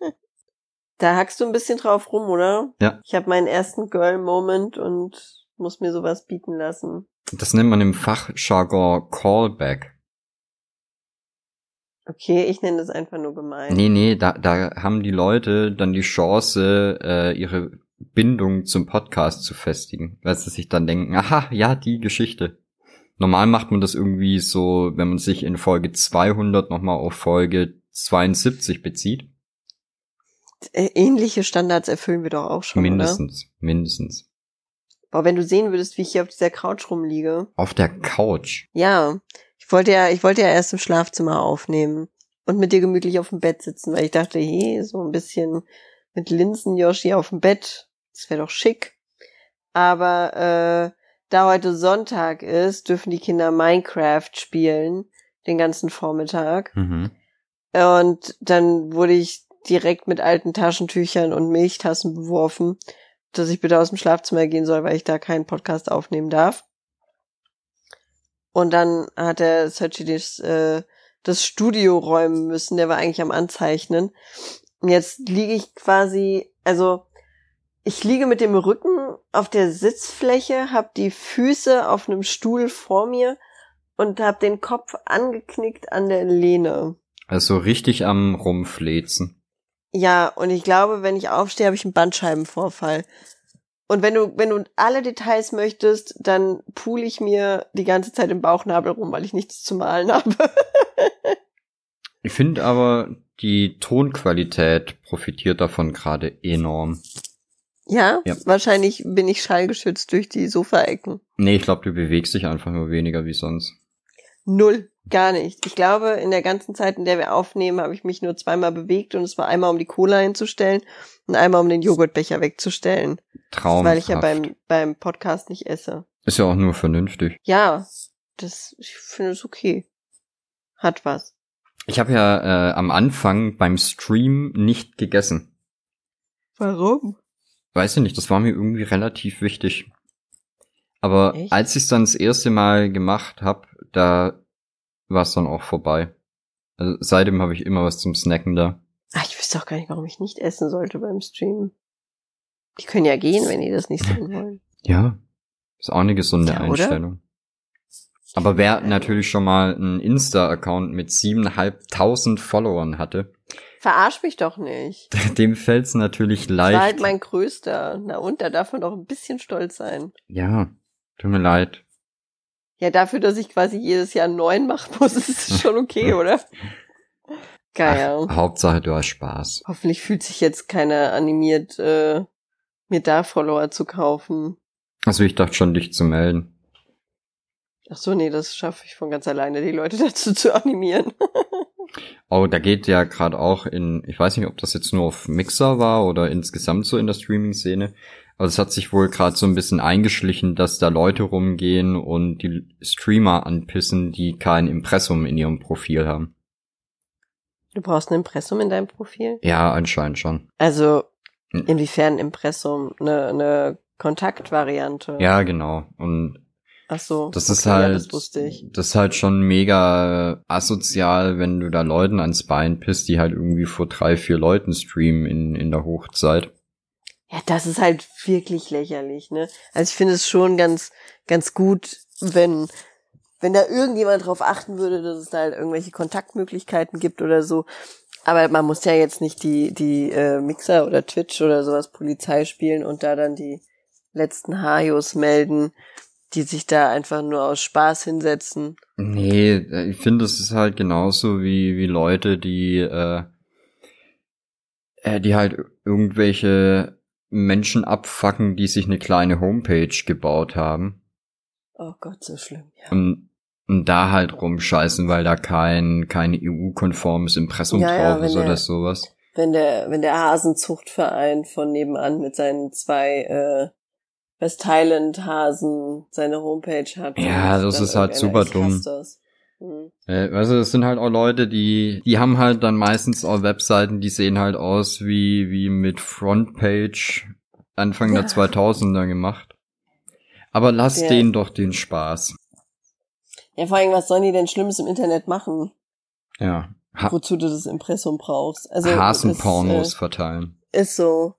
Da hackst du ein bisschen drauf rum, oder? Ja. Ich habe meinen ersten Girl-Moment und muss mir sowas bieten lassen. Das nennt man im Fachjargon Callback. Okay, ich nenne das einfach nur gemein. Nee, nee, da, da haben die Leute dann die Chance, äh, ihre Bindung zum Podcast zu festigen, weil sie sich dann denken, aha, ja, die Geschichte. Normal macht man das irgendwie so, wenn man sich in Folge 200 nochmal auf Folge 72 bezieht. Äh, Ähnliche Standards erfüllen wir doch auch schon, mindestens, mindestens. oder? Boah, wenn du sehen würdest, wie ich hier auf dieser Couch rumliege. Auf der Couch. Ja, ich wollte ja, ich wollte ja erst im Schlafzimmer aufnehmen und mit dir gemütlich auf dem Bett sitzen, weil ich dachte, hey, so ein bisschen mit Linsen Yoshi auf dem Bett, das wäre doch schick. Aber äh, da heute Sonntag ist, dürfen die Kinder Minecraft spielen den ganzen Vormittag. Mhm. Und dann wurde ich direkt mit alten Taschentüchern und Milchtassen beworfen, dass ich bitte aus dem Schlafzimmer gehen soll, weil ich da keinen Podcast aufnehmen darf. Und dann hat der Sergi das, äh, das Studio räumen müssen. Der war eigentlich am Anzeichnen. Und jetzt liege ich quasi, also ich liege mit dem Rücken auf der Sitzfläche, habe die Füße auf einem Stuhl vor mir und habe den Kopf angeknickt an der Lehne. Also richtig am Rumflezen. Ja, und ich glaube, wenn ich aufstehe, habe ich einen Bandscheibenvorfall. Und wenn du, wenn du alle Details möchtest, dann pool ich mir die ganze Zeit im Bauchnabel rum, weil ich nichts zu malen habe. Ich finde aber, die Tonqualität profitiert davon gerade enorm. Ja? Ja. wahrscheinlich bin ich schallgeschützt durch die Sofaecken. Nee, ich glaube, du bewegst dich einfach nur weniger wie sonst. Null, gar nicht. Ich glaube, in der ganzen Zeit, in der wir aufnehmen, habe ich mich nur zweimal bewegt und es war einmal, um die Cola hinzustellen und einmal, um den Joghurtbecher wegzustellen, Traumhaft. weil ich ja beim, beim Podcast nicht esse. Ist ja auch nur vernünftig. Ja, das, ich finde es okay. Hat was. Ich habe ja äh, am Anfang beim Stream nicht gegessen. Warum? Weiß ich nicht, das war mir irgendwie relativ wichtig. Aber Echt? als ich es dann das erste Mal gemacht habe, da war es dann auch vorbei. Also seitdem habe ich immer was zum Snacken da. Ach, ich wüsste auch gar nicht, warum ich nicht essen sollte beim Stream. Die können ja gehen, wenn die das nicht sehen wollen. Ja, ist auch eine gesunde Ja, oder? Einstellung. Aber wer natürlich schon mal einen Insta-Account mit siebeneinhalbtausend Followern hatte, Verarsch mich doch nicht. dem fällt's natürlich Das war halt leicht. mein größter. Na und, da darf man doch ein bisschen stolz sein. ja, tut mir leid. Ja, dafür, dass ich quasi jedes Jahr einen neuen machen muss, ist es schon okay, oder? Geil. Ach, Hauptsache du hast Spaß. Hoffentlich fühlt sich jetzt keiner animiert, äh, mir da Follower zu kaufen. Also ich dachte schon, dich zu melden. Ach so, nee, das schaffe ich von ganz alleine, die Leute dazu zu animieren. Oh, da geht ja gerade auch in, ich weiß nicht, ob das jetzt nur auf Mixer war oder insgesamt so in der Streaming-Szene, aber es hat sich wohl gerade so ein bisschen eingeschlichen, dass da Leute rumgehen und die Streamer anpissen, die kein Impressum in ihrem Profil haben. Du brauchst ein Impressum in deinem Profil? Ja, anscheinend schon. Also hm. inwiefern Impressum? Eine, eine Kontaktvariante? Ja, genau. Und Ach so. Das ist halt, ja, das, das ist halt schon mega asozial, wenn du da Leuten ans Bein pisst, die halt irgendwie vor drei, vier Leuten streamen in, in der Hochzeit. Ja, das ist halt wirklich lächerlich, ne? Also ich finde es schon ganz, ganz gut, wenn, wenn da irgendjemand drauf achten würde, dass es da halt irgendwelche Kontaktmöglichkeiten gibt oder so. Aber man muss ja jetzt nicht die, die äh, Mixer oder Twitch oder sowas Polizei spielen und da dann die letzten Hajos melden, die sich da einfach nur aus Spaß hinsetzen. Nee, äh, ich finde, es ist halt genauso wie, wie Leute, die, äh, äh, die halt irgendwelche Menschen abfacken, die sich eine kleine Homepage gebaut haben. Oh Gott, so schlimm, ja. Und, und da halt rumscheißen, weil da kein, kein EU-konformes Impressum ja, drauf ja, ist oder sowas. Wenn der, wenn der Hasenzuchtverein von nebenan mit seinen zwei äh, West Thailand Hasen seine Homepage hat. Ja, das ist halt super dumm. Mhm. Also es sind halt auch Leute, die, die haben halt dann meistens auch Webseiten, die sehen halt aus wie, wie mit Frontpage Anfang ja. der 2000er gemacht. Aber lass ja. denen doch den Spaß. Ja, vor allem, was sollen die denn Schlimmes im Internet machen? Ja. Ha Wozu du das Impressum brauchst. Also Hasenpornos äh, verteilen. Ist so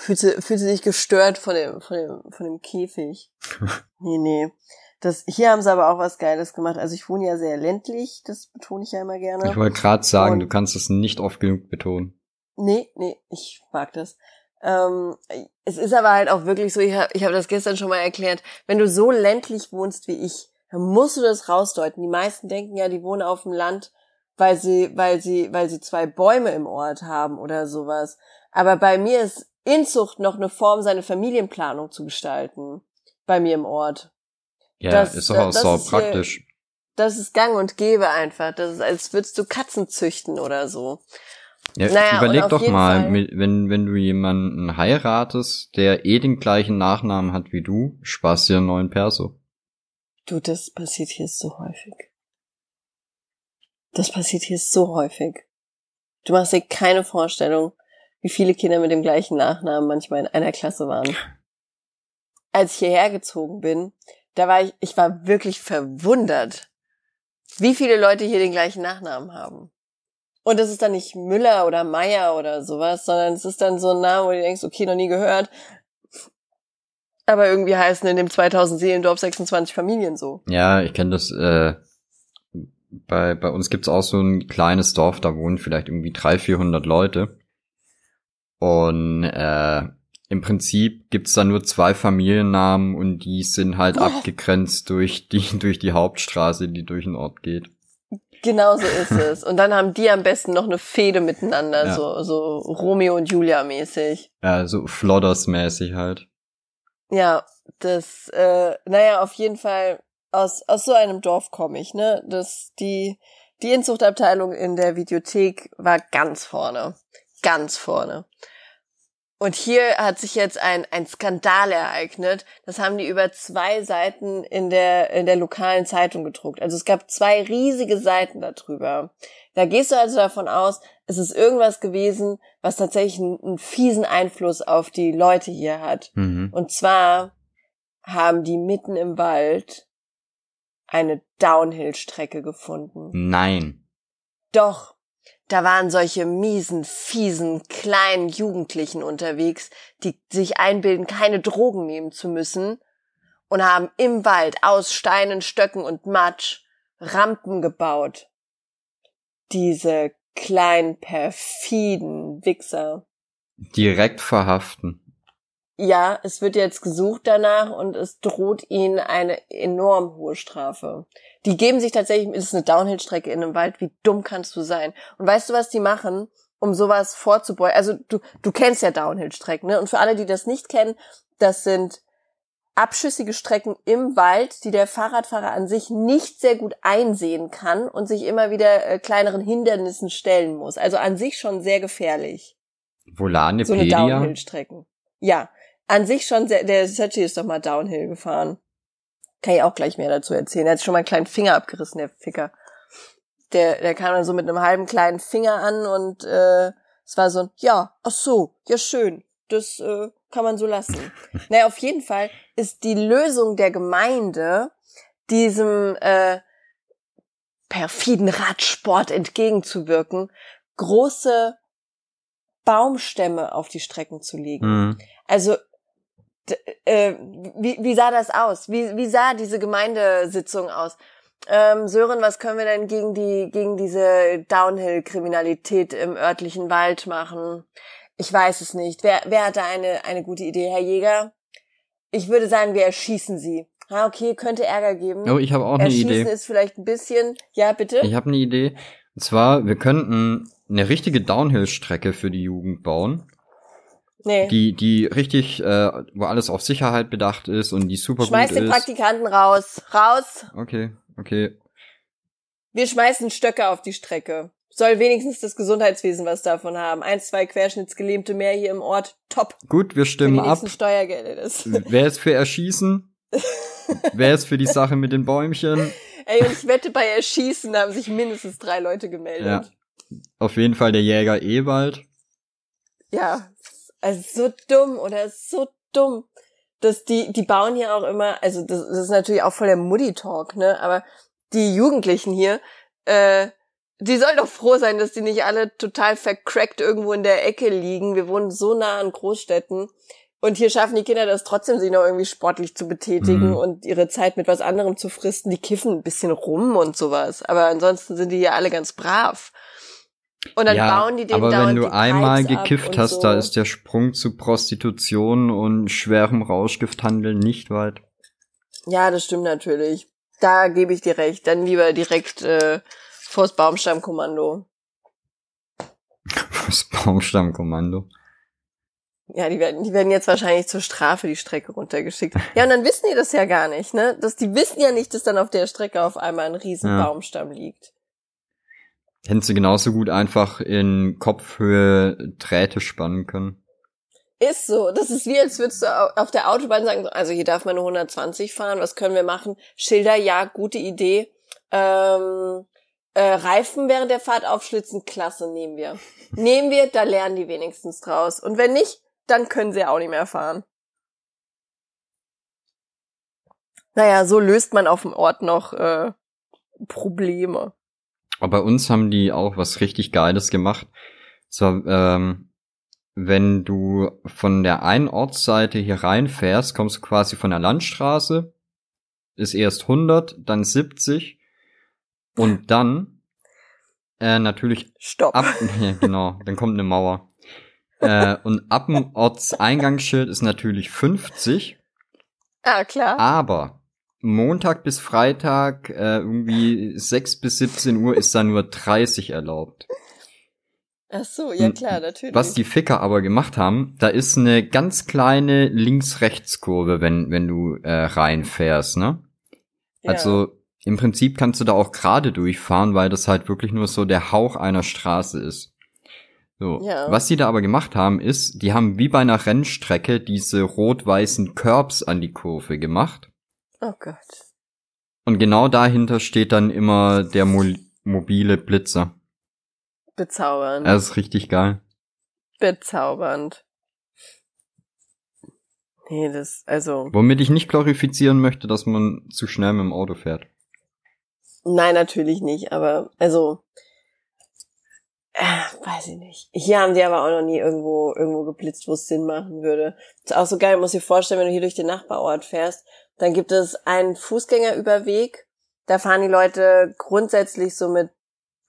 fühlte, fühlte sich gestört von dem, von dem, von dem Käfig. nee, nee. Das, hier haben sie aber auch was Geiles gemacht. Also ich wohne ja sehr ländlich, das betone ich ja immer gerne. Ich wollte gerade sagen, Und du kannst es nicht oft genug betonen. Nee, nee, ich mag das. Ähm, es ist aber halt auch wirklich so, ich habe ich hab das gestern schon mal erklärt, wenn du so ländlich wohnst wie ich, dann musst du das rausdeuten. Die meisten denken ja, die wohnen auf dem Land, weil sie, weil sie, weil sie zwei Bäume im Ort haben oder sowas. Aber bei mir ist Inzucht noch eine Form, seine Familienplanung zu gestalten. Bei mir im Ort. Ja, das, ist doch auch so praktisch. Hier, das ist gang und gäbe einfach. Das ist, als würdest du Katzen züchten oder so. Ja, naja, überleg doch mal, Fall, wenn, wenn du jemanden heiratest, der eh den gleichen Nachnamen hat wie du, sparst dir einen neuen Perso. Du, das passiert hier so häufig. Das passiert hier so häufig. Du machst dir keine Vorstellung, wie viele Kinder mit dem gleichen Nachnamen manchmal in einer Klasse waren. Als ich hierher gezogen bin, da war ich, ich war wirklich verwundert, wie viele Leute hier den gleichen Nachnamen haben. Und es ist dann nicht Müller oder Meier oder sowas, sondern es ist dann so ein Name, wo du denkst, okay, noch nie gehört. Aber irgendwie heißen in dem 2000 Seelendorf 26 Familien so. Ja, ich kenne das, äh, bei, bei uns gibt's auch so ein kleines Dorf, da wohnen vielleicht irgendwie 300, 400 Leute. Und äh, im Prinzip gibt's da nur zwei Familiennamen und die sind halt oh. abgegrenzt durch die, durch die Hauptstraße, die durch den Ort geht. Genau so ist es. Und dann haben die am besten noch eine Fehde miteinander, ja. so, so Romeo und Julia mäßig. Ja, so Flodders mäßig halt. Ja, das, äh, naja, auf jeden Fall aus, aus so einem Dorf komme ich, ne? Das, die, die Inzuchtabteilung in der Videothek war ganz vorne. Ganz vorne. Und hier hat sich jetzt ein, ein Skandal ereignet. Das haben die über zwei Seiten in der, in der lokalen Zeitung gedruckt. Also es gab zwei riesige Seiten darüber. Da gehst du also davon aus, es ist irgendwas gewesen, was tatsächlich einen, einen fiesen Einfluss auf die Leute hier hat. Mhm. Und zwar haben die mitten im Wald eine Downhill-Strecke gefunden. Nein. Doch. Da waren solche miesen, fiesen, kleinen Jugendlichen unterwegs, die sich einbilden, keine Drogen nehmen zu müssen und haben im Wald aus Steinen, Stöcken und Matsch Rampen gebaut. Diese kleinen, perfiden Wichser. Direkt verhaften. Ja, es wird jetzt gesucht danach und es droht ihnen eine enorm hohe Strafe. Die geben sich tatsächlich, es ist eine Downhill-Strecke in einem Wald, wie dumm kannst du sein? Und weißt du, was die machen, um sowas vorzubeugen? Also du, du kennst ja Downhill-Strecken, ne? Und für alle, die das nicht kennen, das sind abschüssige Strecken im Wald, die der Fahrradfahrer an sich nicht sehr gut einsehen kann und sich immer wieder äh, kleineren Hindernissen stellen muss. Also an sich schon sehr gefährlich. Volane So eine Downhill-Strecken. Ja, an sich schon sehr, der Sergi ist doch mal Downhill gefahren. Kann ich auch gleich mehr dazu erzählen. Er hat schon mal einen kleinen Finger abgerissen, der Ficker. Der, der kam dann so mit einem halben kleinen Finger an und äh, es war so ein, ja, ach so, ja schön, das äh, kann man so lassen. naja, auf jeden Fall ist die Lösung der Gemeinde, diesem äh, perfiden Radsport entgegenzuwirken, große Baumstämme auf die Strecken zu legen. Mhm. Also äh, wie, wie sah das aus? Wie, wie sah diese Gemeindesitzung aus? Ähm, Sören, was können wir denn gegen die gegen diese Downhill-Kriminalität im örtlichen Wald machen? Ich weiß es nicht. Wer, wer hat da eine eine gute Idee, Herr Jäger? Ich würde sagen, wir erschießen sie. Ah, okay, könnte Ärger geben. Oh, ich habe auch eine Erschießen Idee. ist vielleicht ein bisschen. Ja, bitte. Ich habe eine Idee. Und zwar, wir könnten eine richtige Downhill-Strecke für die Jugend bauen, nee. die die richtig, äh, wo alles auf Sicherheit bedacht ist und die super Schmeiß gut den ist. Praktikanten raus. Raus. Okay, okay. Wir schmeißen Stöcke auf die Strecke. Soll wenigstens das Gesundheitswesen was davon haben. Eins, zwei Querschnittsgelähmte mehr hier im Ort. Top. Gut, wir stimmen ab. Steuergelder. Das. Wer ist für Erschießen? Wer ist für die Sache mit den Bäumchen? Ey, und ich wette, bei Erschießen haben sich mindestens drei Leute gemeldet. Ja. Auf jeden Fall der Jäger Ewald. Ja. Also so dumm oder so dumm. Dass die, die bauen hier auch immer, also das, das ist natürlich auch voll der Muddy-Talk, ne? Aber die Jugendlichen hier, äh, die sollen doch froh sein, dass die nicht alle total vercrackt irgendwo in der Ecke liegen. Wir wohnen so nah an Großstädten. Und hier schaffen die Kinder das trotzdem, sich noch irgendwie sportlich zu betätigen Mhm. und ihre Zeit mit was anderem zu fristen. Die kiffen ein bisschen rum und sowas. Aber ansonsten sind die hier alle ganz brav. Und dann ja, bauen die den aber wenn du einmal gekifft hast, so. da ist der Sprung zu Prostitution und schwerem Rauschgifthandel nicht weit. Ja, das stimmt natürlich. Da gebe ich dir recht. Dann lieber direkt äh, vors Baumstammkommando. Das Baumstammkommando. Ja, die werden, die werden jetzt wahrscheinlich zur Strafe die Strecke runtergeschickt. Ja, und dann wissen die das ja gar nicht, ne? Dass die wissen ja nicht, dass dann auf der Strecke auf einmal ein riesen Ja. Baumstamm liegt. Hätten sie genauso gut einfach in Kopfhöhe Drähte spannen können. Ist so. Das ist wie, als würdest du au- auf der Autobahn sagen, so, also hier darf man nur 120 fahren, was können wir machen? Schilder, ja, gute Idee. Ähm, äh, Reifen während der Fahrt aufschlitzen, klasse, nehmen wir. nehmen wir, da lernen die wenigstens draus. Und wenn nicht, dann können sie auch nicht mehr fahren. Naja, so löst man auf dem Ort noch äh, Probleme. Aber bei uns haben die auch was richtig Geiles gemacht. So, ähm, wenn du von der einen Ortsseite hier reinfährst, kommst du quasi von der Landstraße, ist erst 100, dann 70 und dann äh, natürlich Stopp. ab, ja, genau, dann kommt eine Mauer. Äh, und ab dem Ortseingangsschild ist natürlich 50, Ah, klar. aber Montag bis Freitag äh, irgendwie 6 bis 17 Uhr ist da nur 30 erlaubt. Ach so, ja klar, natürlich. Was die Ficker aber gemacht haben, da ist eine ganz kleine Links-Rechts-Kurve, wenn, wenn du äh, reinfährst, ne? Ja. Also im Prinzip kannst du da auch gerade durchfahren, weil das halt wirklich nur so der Hauch einer Straße ist. So. Ja. Was die da aber gemacht haben, ist, die haben wie bei einer Rennstrecke diese rot-weißen Curbs an die Kurve gemacht. Oh Gott. Und genau dahinter steht dann immer der mo mobile Blitzer. Bezaubernd. Das ist richtig geil. Bezaubernd. Nee, das, also, Womit ich nicht glorifizieren möchte, dass man zu schnell mit dem Auto fährt. nein, natürlich nicht, aber, also, äh, weiß ich nicht. Hier haben die aber auch noch nie irgendwo, irgendwo geblitzt, wo es Sinn machen würde. Ist auch so geil, muss dir vorstellen, wenn du hier durch den Nachbarort fährst, dann gibt es einen Fußgängerüberweg, da fahren die Leute grundsätzlich so mit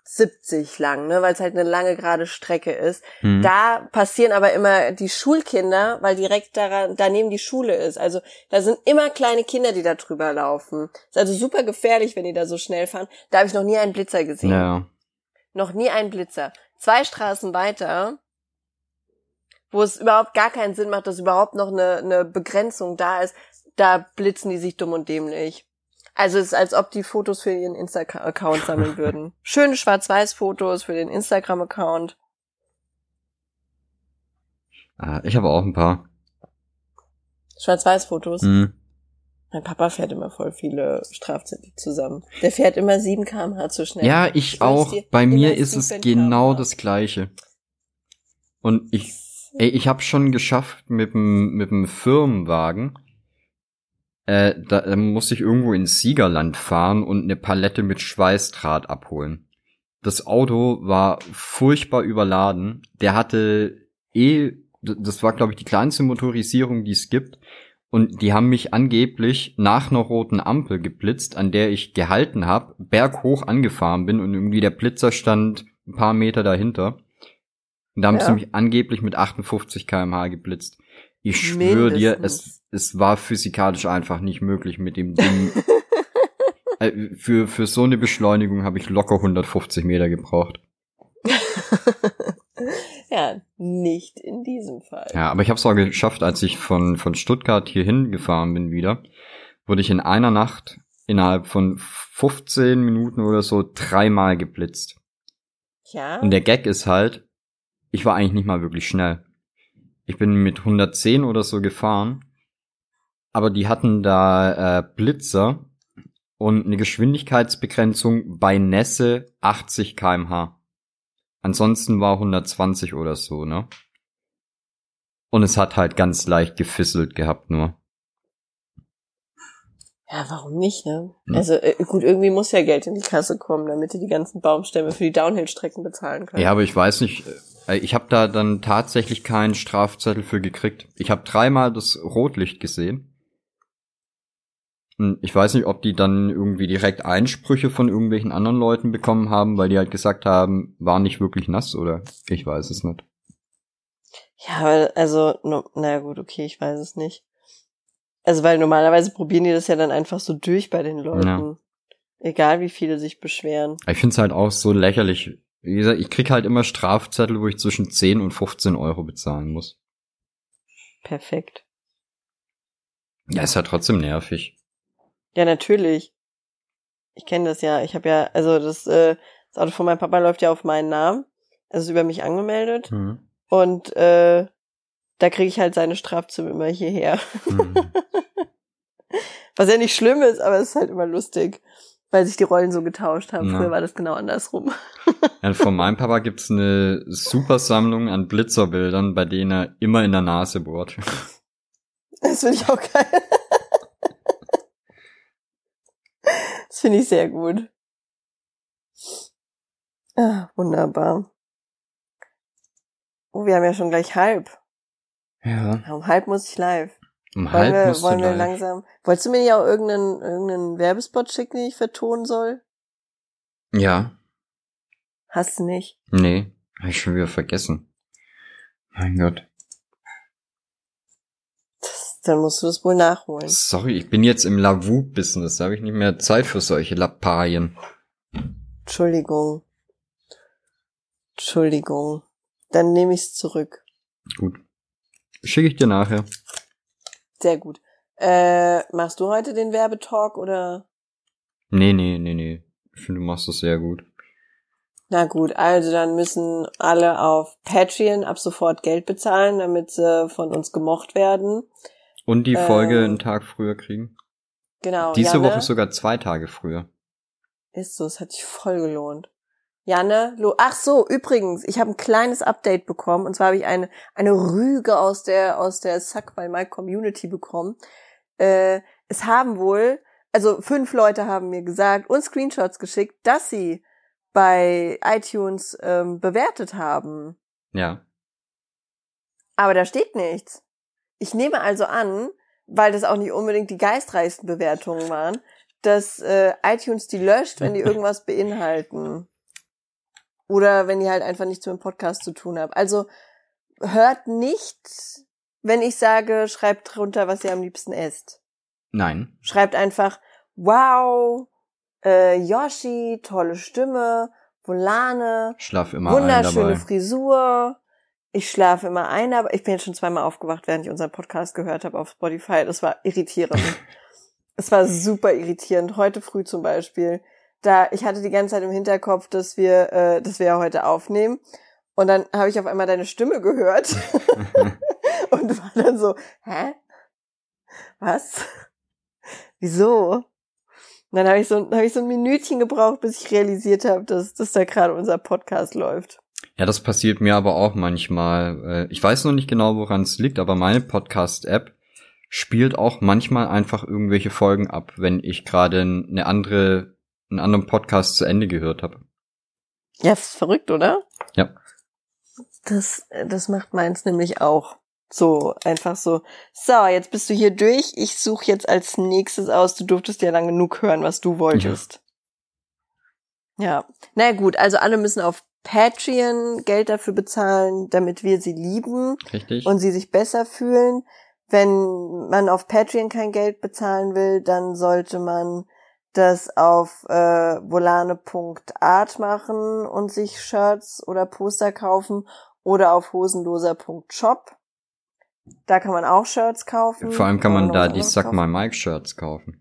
70 lang, ne, weil es halt eine lange gerade Strecke ist. Hm. Da passieren aber immer die Schulkinder, weil direkt daran, daneben die Schule ist. Also da sind immer kleine Kinder, die da drüber laufen. Ist also super gefährlich, wenn die da so schnell fahren. Da habe ich noch nie einen Blitzer gesehen. ja. Noch nie einen Blitzer. Zwei Straßen weiter, wo es überhaupt gar keinen Sinn macht, dass überhaupt noch eine, eine Begrenzung da ist, Da blitzen die sich dumm und dämlich. Also es ist, als ob die Fotos für ihren Insta-Account sammeln würden. Schöne Schwarz-Weiß-Fotos für den Instagram-Account. Ah, ich habe auch ein paar. Schwarz-Weiß-Fotos. Hm. Mein Papa fährt immer voll viele Strafzettel zusammen. Der fährt immer 7 km/h zu schnell. Ja, ich schwör's auch. Bei mir ist es 7 genau das Gleiche. Und ich, ey, ich habe schon geschafft mit dem mit dem Firmenwagen. Äh, da, da musste ich irgendwo ins Siegerland fahren und eine Palette mit Schweißdraht abholen. Das Auto war furchtbar überladen. Der hatte eh, das war glaube ich die kleinste Motorisierung, die es gibt. Und die haben mich angeblich nach einer roten Ampel geblitzt, an der ich gehalten habe, berghoch angefahren bin und irgendwie der Blitzer stand ein paar Meter dahinter. Und da haben Ja. sie mich angeblich mit 58 km/h geblitzt. Ich schwöre dir, es, es war physikalisch einfach nicht möglich mit dem Ding. Äh, für, für so eine Beschleunigung habe ich locker 150 Meter gebraucht. ja, nicht in diesem Fall. Ja, aber ich habe es auch geschafft, als ich von, von Stuttgart hierhin gefahren bin wieder, wurde ich in einer Nacht innerhalb von 15 Minuten oder so dreimal geblitzt. Ja. Und der Gag ist halt, ich war eigentlich nicht mal wirklich schnell. Ich bin mit 110 oder so gefahren, aber die hatten da äh, Blitzer und eine Geschwindigkeitsbegrenzung bei Nässe 80 kmh. Ansonsten war 120 oder so, ne? Und es hat halt ganz leicht gefisselt gehabt nur. Ja, warum nicht, ne? Hm. Also äh, gut, irgendwie muss ja Geld in die Kasse kommen, damit die die ganzen Baumstämme für die Downhill-Strecken bezahlen können. Ja, aber ich weiß nicht, äh, ich habe da dann tatsächlich keinen Strafzettel für gekriegt. Ich habe dreimal das Rotlicht gesehen. Und ich weiß nicht, ob die dann irgendwie direkt Einsprüche von irgendwelchen anderen Leuten bekommen haben, weil die halt gesagt haben, war nicht wirklich nass oder ich weiß es nicht. Ja, also, no, naja gut, okay, ich weiß es nicht. Also, weil normalerweise probieren die das ja dann einfach so durch bei den Leuten. Ja. Egal wie viele sich beschweren. Ich find's halt auch so lächerlich. Wie gesagt, ich krieg halt immer Strafzettel, wo ich zwischen 10 und 15 Euro bezahlen muss. Perfekt. Ja, ist halt trotzdem nervig. Ja, natürlich. Ich kenne das ja. Ich habe ja, also das, äh, das Auto von meinem Papa läuft ja auf meinen Namen. Also ist über mich angemeldet. Mhm. Und äh, da kriege ich halt seine Strafzimmer immer hierher. Mhm. Was ja nicht schlimm ist, aber es ist halt immer lustig, weil sich die Rollen so getauscht haben. Ja. Früher war das genau andersrum. Ja, von meinem Papa gibt's eine super Sammlung an Blitzerbildern, bei denen er immer in der Nase bohrt. Das finde ich auch geil. Das finde ich sehr gut. Ah, wunderbar. Oh, wir haben ja schon gleich halb. Ja. Ja, Um halb muss ich live. Um Wollen halb wir, musst wollen wir live. langsam. Wolltest du mir nicht auch irgendeinen, irgendeinen Werbespot schicken, den ich vertonen soll? Ja. Hast du nicht? Nee. Hab ich schon wieder vergessen. Mein Gott. Dann musst du das wohl nachholen. Sorry, ich bin jetzt im Lavu-Business. Da habe ich nicht mehr Zeit für solche Lappalien. Entschuldigung. Entschuldigung. Dann nehme ich's zurück. Gut. Schicke ich dir nachher. Sehr gut. Äh, machst du heute den Werbetalk oder? Nee, nee, nee, nee. Ich finde, du machst das sehr gut. Na gut, also dann müssen alle auf Patreon ab sofort Geld bezahlen, damit sie von uns gemocht werden. Und die Folge Ähm, einen Tag früher kriegen. Genau. Diese Janne, Woche sogar zwei Tage früher. Ist so, es hat sich voll gelohnt. Janne, lo ach so, übrigens, ich habe ein kleines Update bekommen und zwar habe ich eine eine Rüge aus der aus der Suck by My Community bekommen. Äh, es haben wohl, also fünf Leute haben mir gesagt und Screenshots geschickt, dass sie bei iTunes ähm, bewertet haben. Ja. Aber da steht nichts. Ich nehme also an, weil das auch nicht unbedingt die geistreichsten Bewertungen waren, dass äh, iTunes die löscht, wenn die irgendwas beinhalten. Oder wenn die halt einfach nichts mit dem Podcast zu tun haben. Also hört nicht, wenn ich sage, schreibt drunter, was ihr am liebsten esst. Nein. Schreibt einfach, wow, äh, Yoshi, tolle Stimme, Volane, Schlaf immer wunderschöne. Frisur, Ich schlafe immer ein, aber ich bin jetzt schon zweimal aufgewacht, während ich unseren Podcast gehört habe auf Spotify. Das war irritierend. es war super irritierend. Heute früh zum Beispiel. Da, ich hatte die ganze Zeit im Hinterkopf, dass wir, äh, dass wir ja heute aufnehmen. Und dann habe ich auf einmal deine Stimme gehört und war dann so, hä? Was? Wieso? Und dann habe ich so, hab ich so ein Minütchen gebraucht, bis ich realisiert habe, dass, dass da gerade unser Podcast läuft. Ja, das passiert mir aber auch manchmal. Äh, ich weiß noch nicht genau, woran es liegt, aber meine Podcast-App spielt auch manchmal einfach irgendwelche Folgen ab, wenn ich gerade eine andere, einen anderen Podcast zu Ende gehört habe. Ja, ist verrückt, oder? Ja. Das, das macht meins nämlich auch. So, einfach so. So, jetzt bist du hier durch. Ich suche jetzt als nächstes aus. Du durftest ja lang genug hören, was du wolltest. Ja. ja. Na gut, also alle müssen auf Patreon Geld dafür bezahlen, damit wir sie lieben. Richtig. Und sie sich besser fühlen. Wenn man auf Patreon kein Geld bezahlen will, dann sollte man das auf äh, volane.art machen und sich Shirts oder Poster kaufen oder auf hosenloser.shop. Da kann man auch Shirts kaufen. Vor allem kann man da die Suck My Mike Shirts kaufen.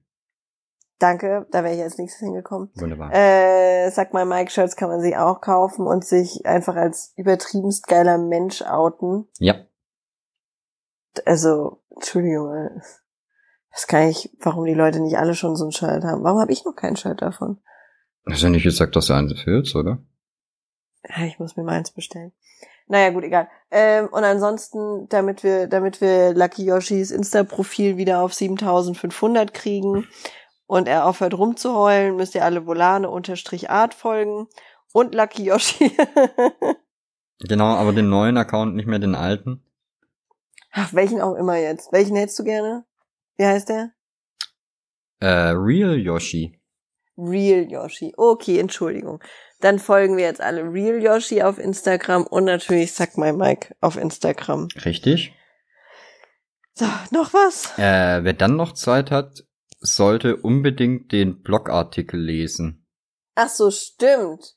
Danke, da wäre ich als nächstes hingekommen. Wunderbar. Äh, Suck My Mike Shirts kann man sich auch kaufen und sich einfach als übertriebenst geiler Mensch outen. Ja. Also, Entschuldigung, das kann ich, warum die Leute nicht alle schon so ein Shirt haben. Warum habe ich noch kein Shirt davon? Hast du nicht gesagt, dass du eins willst, oder? Ja, ich muss mir meins bestellen. Naja, gut, egal. Ähm, und ansonsten, damit wir, damit wir Lucky Yoshis Insta-Profil wieder auf 7500 kriegen und er aufhört rumzuheulen, müsst ihr alle Volane unterstrich Art folgen und Lucky Yoshi. genau, aber den neuen Account, nicht mehr den alten. Ach, welchen auch immer jetzt. Welchen hättest du gerne? Wie heißt der? Äh, Real Yoshi. Real Yoshi. Okay, Entschuldigung. Dann folgen wir jetzt alle Real Yoshi auf Instagram und natürlich Suck My Mike auf Instagram. Richtig. So, noch was? Äh, wer dann noch Zeit hat, sollte unbedingt den Blogartikel lesen. Ach so, stimmt.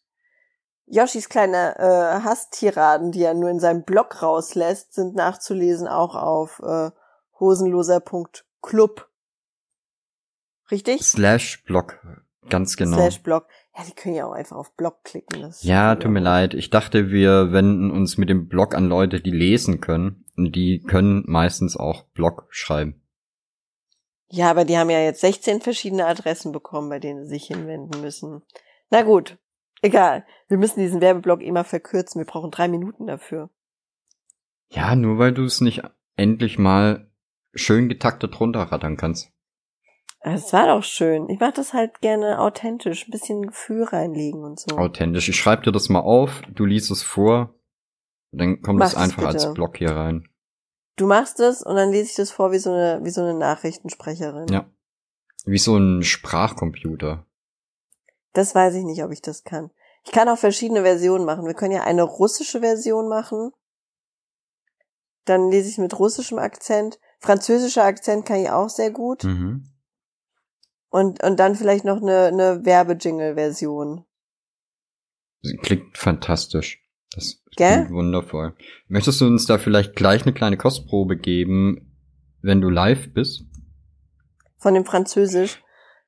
Yoshis kleine äh, Hasstiraden, die er nur in seinem Blog rauslässt, sind nachzulesen auch auf äh, hosenloser.club. Richtig? Slash Blog, ganz genau. Slash Blog. Ja, die können ja auch einfach auf Blog klicken. Das ja, tut mir leid. Ich dachte, wir wenden uns mit dem Blog an Leute, die lesen können. Und die können meistens auch Blog schreiben. Ja, aber die haben ja jetzt 16 verschiedene Adressen bekommen, bei denen sie sich hinwenden müssen. Na gut, egal. Wir müssen diesen Werbeblock immer verkürzen. Wir brauchen drei Minuten dafür. Ja, nur weil du es nicht endlich mal schön getaktet runterrattern kannst. Es war doch schön. Ich mache das halt gerne authentisch, ein bisschen Gefühl reinlegen und so. Authentisch. Ich schreibe dir das mal auf, du liest es vor, dann kommt es einfach als Block hier rein. Du machst es und dann lese ich das vor wie so eine, wie so eine Nachrichtensprecherin. Ja. Wie so ein Sprachcomputer. Das weiß ich nicht, ob ich das kann. Ich kann auch verschiedene Versionen machen. Wir können ja eine russische Version machen. Dann lese ich mit russischem Akzent. Französischer Akzent kann ich auch sehr gut. Mhm. Und, und dann vielleicht noch eine, eine Werbejingle-Version. Klingt fantastisch. Das klingt wundervoll. Möchtest du uns da vielleicht gleich eine kleine Kostprobe geben, wenn du live bist? Von dem Französisch.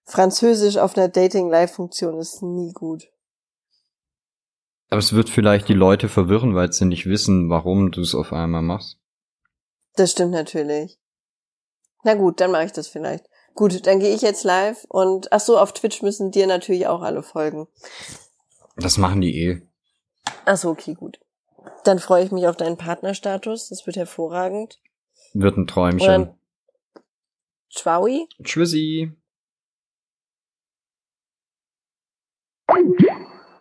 Französisch auf einer Dating-Live-Funktion ist nie gut. Aber es wird vielleicht die Leute verwirren, weil sie nicht wissen, warum du es auf einmal machst. Das stimmt natürlich. Na gut, dann mache ich das vielleicht. Gut, dann gehe ich jetzt live und ach so, auf Twitch müssen dir natürlich auch alle folgen. Das machen die eh. Achso, okay, gut. Dann freue ich mich auf deinen Partnerstatus. Das wird hervorragend. Wird ein Träumchen. Ciao. Tschüssi.